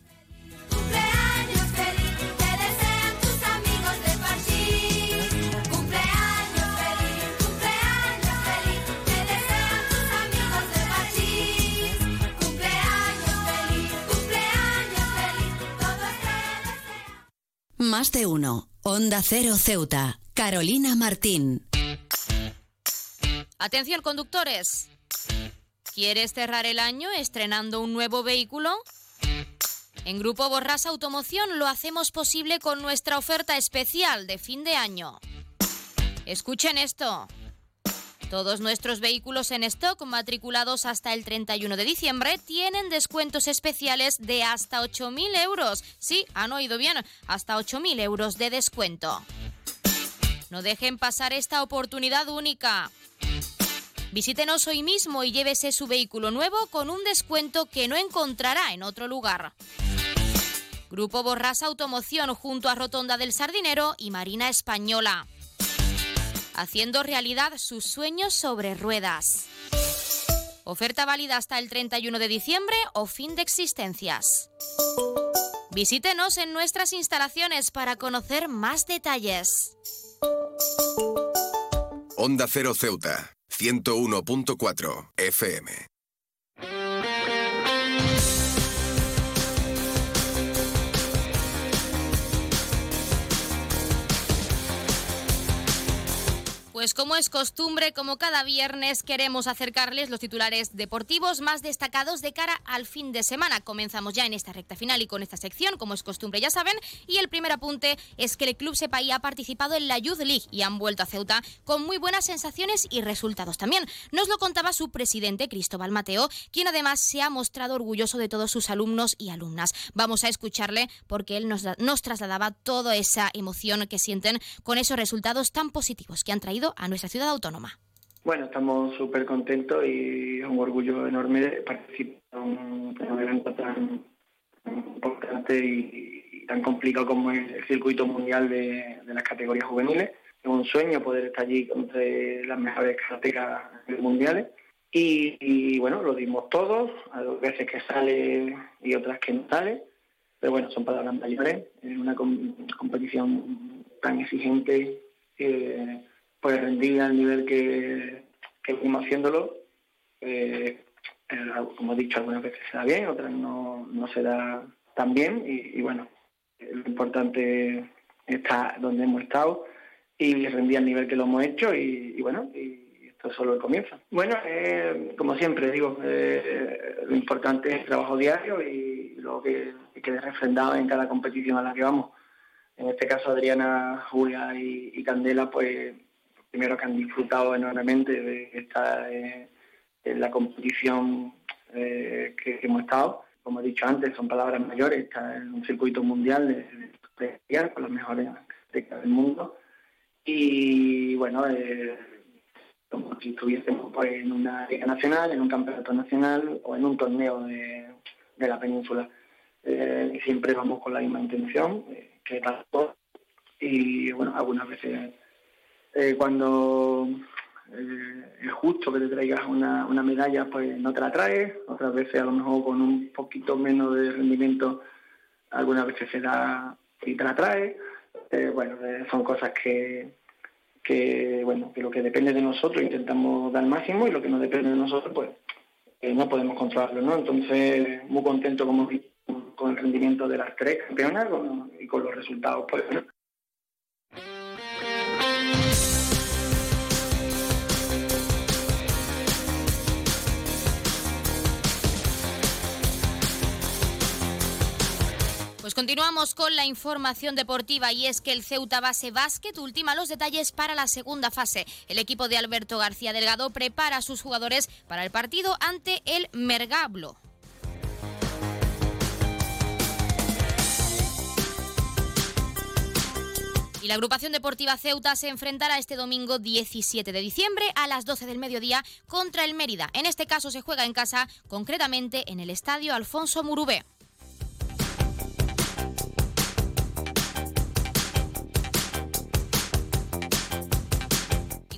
Más de uno. Onda Cero Ceuta. Carolina Martín. Atención conductores. ¿Quieres cerrar el año estrenando un nuevo vehículo? En Grupo Borras Automoción lo hacemos posible con nuestra oferta especial de fin de año. Escuchen esto. Todos nuestros vehículos en stock matriculados hasta el 31 de diciembre tienen descuentos especiales de hasta 8.000 euros. Sí, han oído bien, hasta 8.000 euros de descuento. No dejen pasar esta oportunidad única. Visítenos hoy mismo y llévese su vehículo nuevo con un descuento que no encontrará en otro lugar. Grupo Borras Automoción junto a Rotonda del Sardinero y Marina Española haciendo realidad sus sueños sobre ruedas. Oferta válida hasta el 31 de diciembre o fin de existencias. Visítenos en nuestras instalaciones para conocer más detalles. Onda Cero Ceuta, 101.4 FM. Pues como es costumbre, como cada viernes, queremos acercarles los titulares deportivos más destacados de cara al fin de semana. Comenzamos ya en esta recta final y con esta sección, como es costumbre, ya saben. Y el primer apunte es que el Club Sepaí ha participado en la Youth League y han vuelto a Ceuta con muy buenas sensaciones y resultados también. Nos lo contaba su presidente, Cristóbal Mateo, quien además se ha mostrado orgulloso de todos sus alumnos y alumnas. Vamos a escucharle porque él nos, nos trasladaba toda esa emoción que sienten con esos resultados tan positivos que han traído a nuestra ciudad autónoma. Bueno, estamos súper contentos y es un orgullo enorme de participar en un evento tan, importante y, tan complicado como es el circuito mundial de, las categorías juveniles. Es un sueño poder estar allí entre las mejores características mundiales. Y, bueno, lo dimos todos, a veces que sale y otras que no sale. Pero bueno, son palabras mayores. En una competición tan exigente, eh, pues rendí al nivel que, que fuimos haciéndolo. Eh, como he dicho, algunas veces se da bien, otras no, no se da tan bien y, bueno, lo importante está donde hemos estado y rendí al nivel que lo hemos hecho y, bueno, y esto es solo el comienzo. Bueno, eh, como siempre digo, eh, lo importante es el trabajo diario y lo que, quede refrendado en cada competición a la que vamos. En este caso Adriana, Julia y Candela, pues primero que han disfrutado enormemente de estar en la competición eh, que, hemos estado. Como he dicho antes, son palabras mayores, está en un circuito mundial de, de, con las mejores del mundo. Y bueno, eh, como si estuviésemos pues, en una liga nacional, en un campeonato nacional o en un torneo de, la península. Eh, siempre vamos con la misma intención, que tal y bueno, algunas veces eh, cuando eh, es justo que te traigas una, una medalla, pues no te la traes, otras veces a lo mejor con un poquito menos de rendimiento, algunas veces se da y te la traes. Eh, bueno, son cosas que, bueno, que lo que depende de nosotros intentamos dar máximo y lo que no depende de nosotros, pues no podemos controlarlo, ¿no? Entonces, muy contento como con el rendimiento de las tres campeonas y con los resultados, pues, Pues continuamos con la información deportiva y es que el Ceuta Base Básquet ultima los detalles para la segunda fase. El equipo de Alberto García Delgado prepara a sus jugadores para el partido ante el Mergablo. Y la agrupación deportiva Ceuta se enfrentará este domingo 17 de diciembre a las 12 del mediodía contra el Mérida. En este caso se juega en casa, concretamente en el estadio Alfonso Murubé.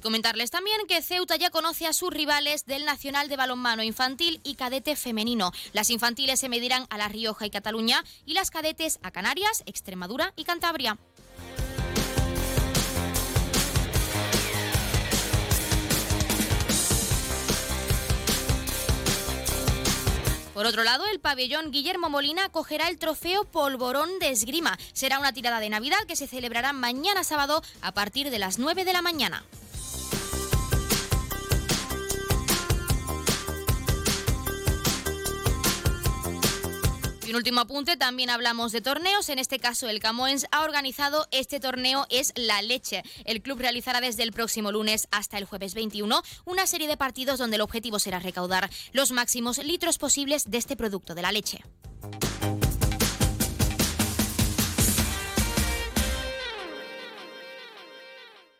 Comentarles también que Ceuta ya conoce a sus rivales del Nacional de Balonmano Infantil y Cadete Femenino. Las infantiles se medirán a La Rioja y Cataluña y las cadetes a Canarias, Extremadura y Cantabria. Por otro lado, el pabellón Guillermo Molina acogerá el trofeo Polvorón de Esgrima. Será una tirada de Navidad que se celebrará mañana sábado a partir de las 9 de la mañana. Un último apunte, también hablamos de torneos. En este caso, el Camoens ha organizado este torneo, es La Leche. El club realizará desde el próximo lunes hasta el jueves 21 una serie de partidos donde el objetivo será recaudar los máximos litros posibles de este producto de la leche.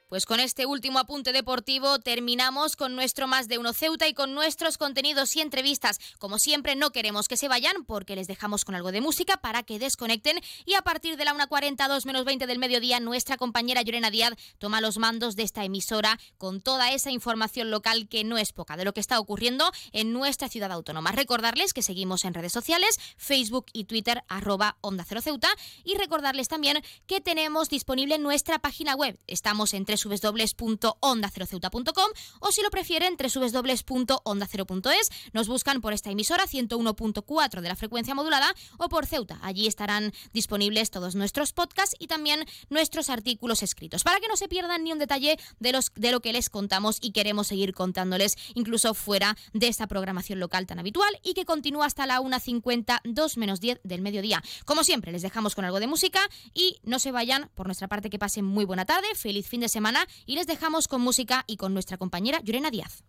Pues con este último apunte deportivo terminamos con nuestro Más de Uno Ceuta y con nuestros contenidos y entrevistas. Como siempre, no queremos que se vayan porque les dejamos con algo de música para que desconecten y a partir de la 1.40, 2 menos 20 del mediodía, nuestra compañera Llorena Díaz toma los mandos de esta emisora con toda esa información local que no es poca de lo que está ocurriendo en nuestra ciudad autónoma. Recordarles que seguimos en redes sociales, Facebook y Twitter, arroba Onda Cero Ceuta y recordarles también que tenemos disponible nuestra página web. Estamos en www.onda0ceuta.com o si lo prefieren www.onda0.es. Nos buscan por esta emisora 101.4 de la frecuencia modulada o por Ceuta. Allí estarán disponibles todos nuestros podcasts y también nuestros artículos escritos para que no se pierdan ni un detalle de, los, de lo que les contamos y queremos seguir contándoles incluso fuera de esta programación local tan habitual y que continúa hasta la 1.50, 2 menos 10 del mediodía. Como siempre, les dejamos con algo de música y no se vayan, por nuestra parte que pasen muy buena tarde, feliz fin de semana y les dejamos con música y con nuestra compañera Yurena Díaz.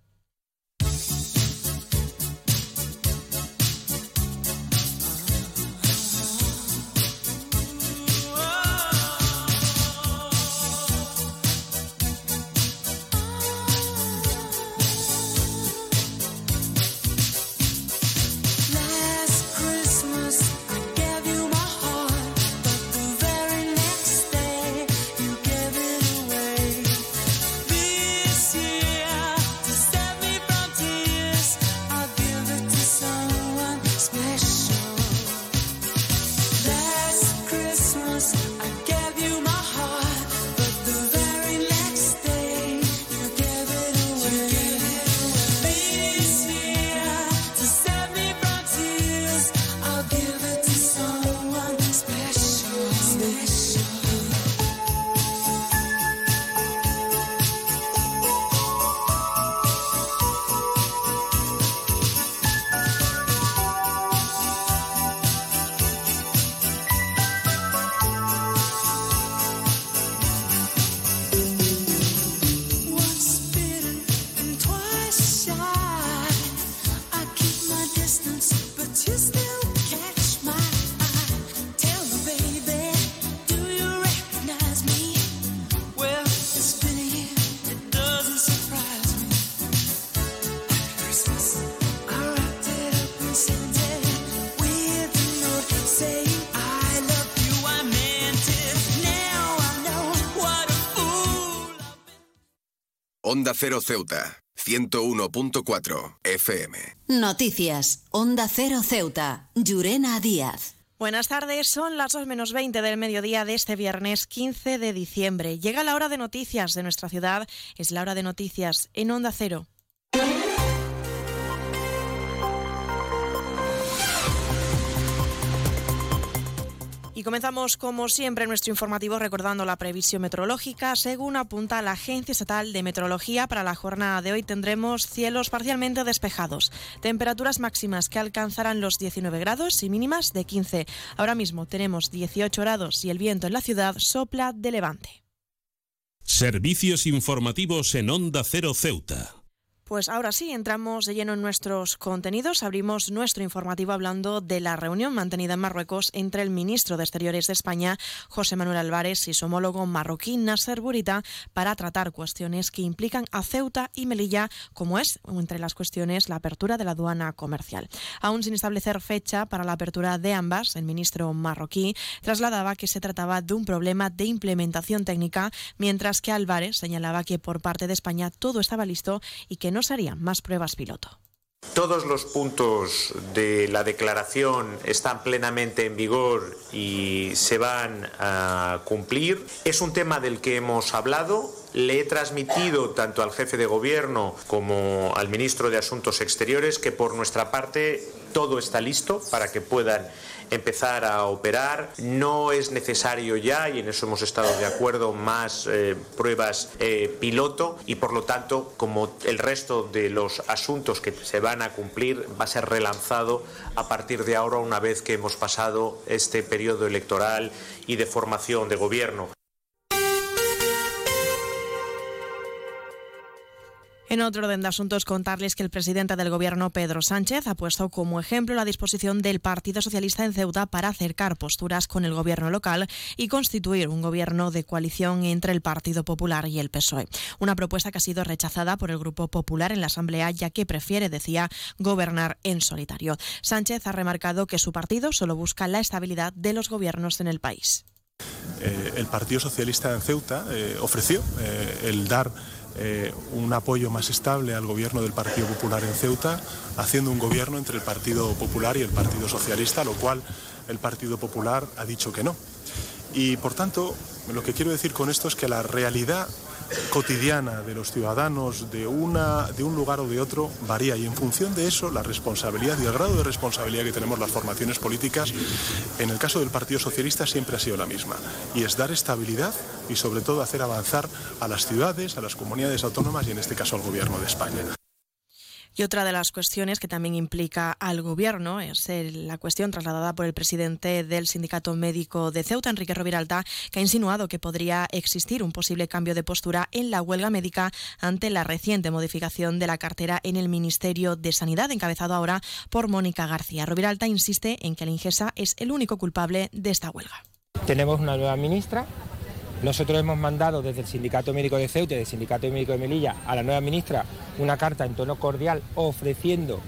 Onda Cero Ceuta, 101.4 FM. Noticias, Onda Cero Ceuta, Llurena Díaz. Buenas tardes, son las 2 menos 20 del mediodía de este viernes 15 de diciembre. Llega la hora de noticias de nuestra ciudad, es la hora de noticias en Onda Cero. Y comenzamos, como siempre, nuestro informativo recordando la previsión meteorológica. Según apunta la Agencia Estatal de Meteorología, para la jornada de hoy tendremos cielos parcialmente despejados, temperaturas máximas que alcanzarán los 19 grados y mínimas de 15. Ahora mismo tenemos 18 grados y el viento en la ciudad sopla de levante. Servicios informativos en Onda Cero Ceuta. Pues ahora sí, entramos de lleno en nuestros contenidos. Abrimos nuestro informativo hablando de la reunión mantenida en Marruecos entre el ministro de Exteriores de España, José Manuel Álvarez, y su homólogo marroquí, Nasser Burita, para tratar cuestiones que implican a Ceuta y Melilla, como es, entre las cuestiones, la apertura de la aduana comercial. Aún sin establecer fecha para la apertura de ambas, el ministro marroquí trasladaba que se trataba de un problema de implementación técnica, mientras que Álvarez señalaba que por parte de España todo estaba listo y que no se harían más pruebas piloto. Todos los puntos de la declaración están plenamente en vigor y se van a cumplir. Es un tema del que hemos hablado. Le he transmitido tanto al jefe de gobierno como al ministro de Asuntos Exteriores que por nuestra parte todo está listo para que puedan empezar a operar. No es necesario ya, y en eso hemos estado de acuerdo, más eh, pruebas eh, piloto y por lo tanto, como el resto de los asuntos que se van a cumplir, va a ser relanzado a partir de ahora una vez que hemos pasado este periodo electoral y de formación de gobierno. En otro orden de asuntos, contarles que el presidente del Gobierno, Pedro Sánchez, ha puesto como ejemplo la disposición del Partido Socialista en Ceuta para acercar posturas con el Gobierno local y constituir un gobierno de coalición entre el Partido Popular y el PSOE. Una propuesta que ha sido rechazada por el Grupo Popular en la Asamblea, ya que prefiere, decía, gobernar en solitario. Sánchez ha remarcado que su partido solo busca la estabilidad de los gobiernos en el país. Eh, el Partido Socialista en Ceuta eh, ofreció eh, el dar eh, un apoyo más estable al gobierno del Partido Popular en Ceuta, haciendo un gobierno entre el Partido Popular y el Partido Socialista, lo cual el Partido Popular ha dicho que no. Y por tanto, lo que quiero decir con esto es que la realidad cotidiana de los ciudadanos de, una, de un lugar o de otro varía y en función de eso la responsabilidad y el grado de responsabilidad que tenemos las formaciones políticas en el caso del Partido Socialista siempre ha sido la misma y es dar estabilidad y sobre todo hacer avanzar a las ciudades, a las comunidades autónomas y en este caso al Gobierno de España. Y otra de las cuestiones que también implica al Gobierno es la cuestión trasladada por el presidente del Sindicato Médico de Ceuta, Enrique Roviralta, que ha insinuado que podría existir un posible cambio de postura en la huelga médica ante la reciente modificación de la cartera en el Ministerio de Sanidad, encabezado ahora por Mónica García. Roviralta insiste en que la Ingesa es el único culpable de esta huelga. Tenemos una nueva ministra nosotros hemos mandado desde el Sindicato Médico de Ceuta y del Sindicato Médico de Melilla a la nueva ministra una carta en tono cordial ofreciendo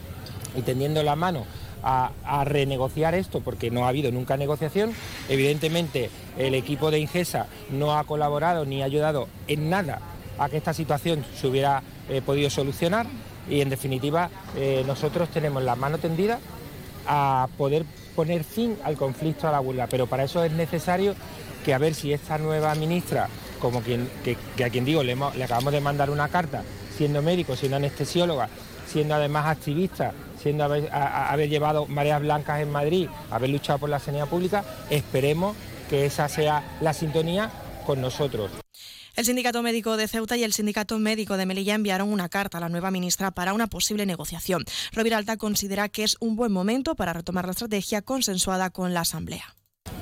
y tendiendo la mano a, renegociar esto porque no ha habido nunca negociación. Evidentemente el equipo de Ingesa no ha colaborado ni ha ayudado en nada a que esta situación se hubiera eh, podido solucionar y en definitiva eh, nosotros tenemos la mano tendida a poder poner fin al conflicto a la huelga, pero para eso es necesario que a ver si esta nueva ministra, como quien, que, a quien digo, le, acabamos de mandar una carta, siendo médico, siendo anestesióloga, siendo además activista, siendo haber, llevado mareas blancas en Madrid, haber luchado por la sanidad pública, esperemos que esa sea la sintonía con nosotros. El Sindicato Médico de Ceuta y el Sindicato Médico de Melilla enviaron una carta a la nueva ministra para una posible negociación. Roviralta considera que es un buen momento para retomar la estrategia consensuada con la Asamblea.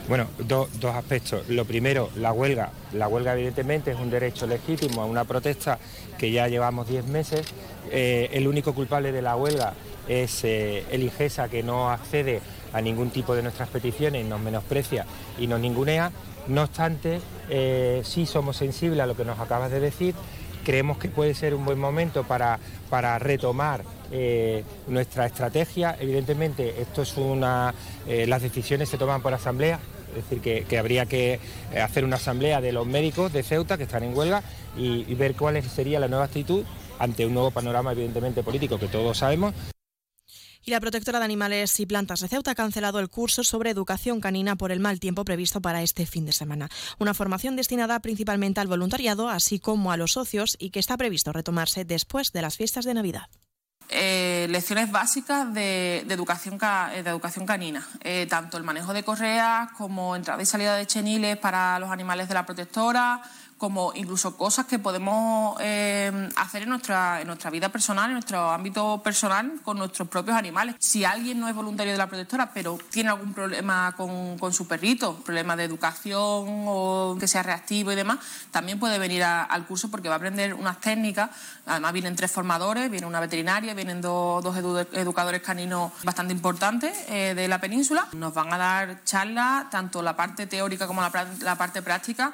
Bueno, dos aspectos. Lo primero, la huelga. La huelga evidentemente es un derecho legítimo a una protesta que ya llevamos 10 meses. Eh, el único culpable de la huelga es eh, el IGESA que no accede a ningún tipo de nuestras peticiones, nos menosprecia y nos ningunea. No obstante, eh, sí somos sensibles a lo que nos acabas de decir. Creemos que puede ser un buen momento para, para retomar nuestra estrategia. Evidentemente, esto es una. Las decisiones se toman por asamblea, es decir, que, habría que eh, hacer una asamblea de los médicos de Ceuta que están en huelga y, y ver cuál sería la nueva actitud ante un nuevo panorama, evidentemente, político que todos sabemos. Y la protectora de animales y plantas de Ceuta ha cancelado el curso sobre educación canina por el mal tiempo previsto para este fin de semana. Una formación destinada principalmente al voluntariado, así como a los socios, y que está previsto retomarse después de las fiestas de Navidad. Eh, lecciones básicas de, educación, de educación canina, eh, tanto el manejo de correas como entrada y salida de cheniles para los animales de la protectora, como incluso cosas que podemos eh, hacer en nuestra, en nuestra vida personal, en nuestro ámbito personal, con nuestros propios animales. Si alguien no es voluntario de la protectora, pero tiene algún problema con, con su perrito, problema de educación o que sea reactivo y demás, también puede venir al curso porque va a aprender unas técnicas. Además, vienen tres formadores, viene una veterinaria, vienen dos, dos educadores caninos bastante importantes eh, de la península. Nos van a dar charlas, tanto la parte teórica como la, la parte práctica.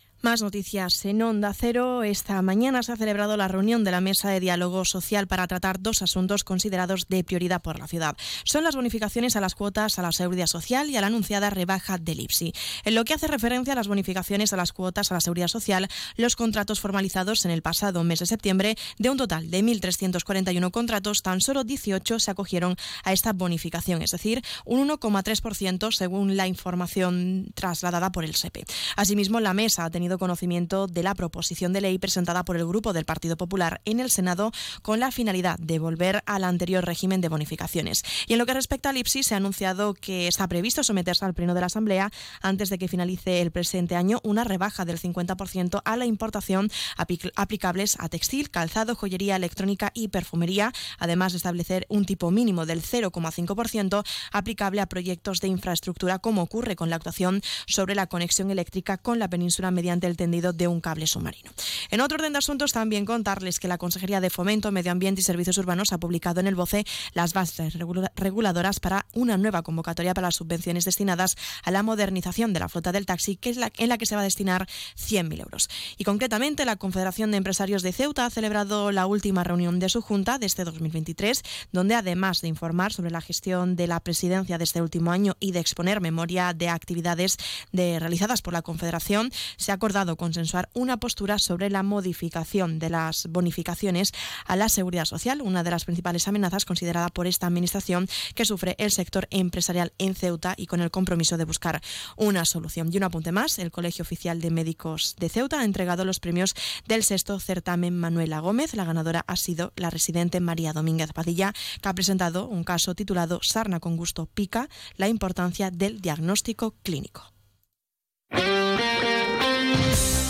Más noticias en Onda Cero. Esta mañana se ha celebrado la reunión de la Mesa de Diálogo Social para tratar dos asuntos considerados de prioridad por la ciudad. Son las bonificaciones a las cuotas a la seguridad social y a la anunciada rebaja del IPSI. En lo que hace referencia a las bonificaciones a las cuotas a la seguridad social, los contratos formalizados en el pasado mes de septiembre, de un total de 1.341 contratos, tan solo 18 se acogieron a esta bonificación, es decir, un 1,3% según la información trasladada por el SEPE. Asimismo, la mesa ha tenido conocimiento de la proposición de ley presentada por el Grupo del Partido Popular en el Senado con la finalidad de volver al anterior régimen de bonificaciones. Y en lo que respecta al IPSI, se ha anunciado que está previsto someterse al pleno de la Asamblea antes de que finalice el presente año una rebaja del 50% a la importación aplicables a textil, calzado, joyería, electrónica y perfumería, además de establecer un tipo mínimo del 0,5% aplicable a proyectos de infraestructura como ocurre con la actuación sobre la conexión eléctrica con la península mediante el tendido de un cable submarino. En otro orden de asuntos, también contarles que la Consejería de Fomento, Medio Ambiente y Servicios Urbanos ha publicado en el BOCE las bases reguladoras para una nueva convocatoria para las subvenciones destinadas a la modernización de la flota del taxi, que es la, en la que se va a destinar 100.000 euros. Y concretamente, la Confederación de Empresarios de Ceuta ha celebrado la última reunión de su Junta de este 2023, donde además de informar sobre la gestión de la presidencia de este último año y de exponer memoria de actividades de, realizadas por la Confederación, se ha consensuar una postura sobre la modificación de las bonificaciones a la seguridad social, una de las principales amenazas considerada por esta Administración que sufre el sector empresarial en Ceuta y con el compromiso de buscar una solución. Y un apunte más, el Colegio Oficial de Médicos de Ceuta ha entregado los premios del sexto certamen Manuela Gómez. La ganadora ha sido la residente María Domínguez Padilla, que ha presentado un caso titulado Sarna con gusto pica, la importancia del diagnóstico clínico. Thank you.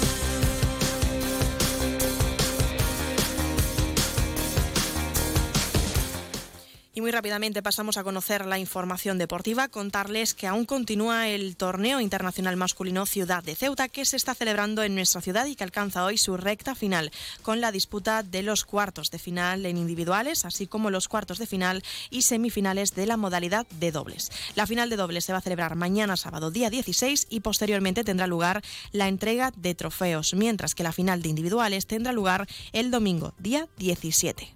Y muy rápidamente pasamos a conocer la información deportiva, contarles que aún continúa el torneo internacional masculino Ciudad de Ceuta que se está celebrando en nuestra ciudad y que alcanza hoy su recta final con la disputa de los cuartos de final en individuales, así como los cuartos de final y semifinales de la modalidad de dobles. La final de dobles se va a celebrar mañana sábado día 16 y posteriormente tendrá lugar la entrega de trofeos, mientras que la final de individuales tendrá lugar el domingo día 17.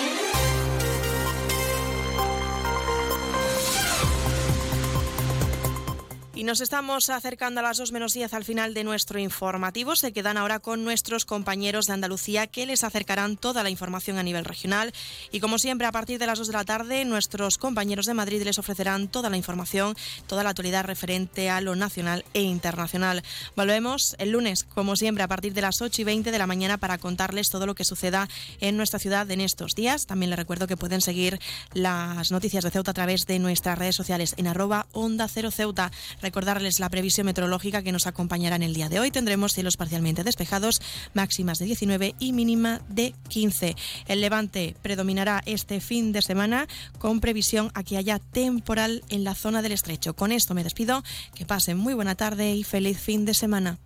Y nos estamos acercando a las 2 menos 10 al final de nuestro informativo. Se quedan ahora con nuestros compañeros de Andalucía que les acercarán toda la información a nivel regional. Y como siempre, a partir de las 2 de la tarde, nuestros compañeros de Madrid les ofrecerán toda la información, toda la actualidad referente a lo nacional e internacional. Volvemos el lunes, como siempre, a partir de las 8 y 20 de la mañana para contarles todo lo que suceda en nuestra ciudad en estos días. También les recuerdo que pueden seguir las noticias de Ceuta a través de nuestras redes sociales en arroba onda cero Ceuta recordarles la previsión meteorológica que nos acompañará en el día de hoy. Tendremos cielos parcialmente despejados, máximas de 19 y mínima de 15. El levante predominará este fin de semana con previsión a que haya temporal en la zona del estrecho. Con esto me despido. Que pasen muy buena tarde y feliz fin de semana.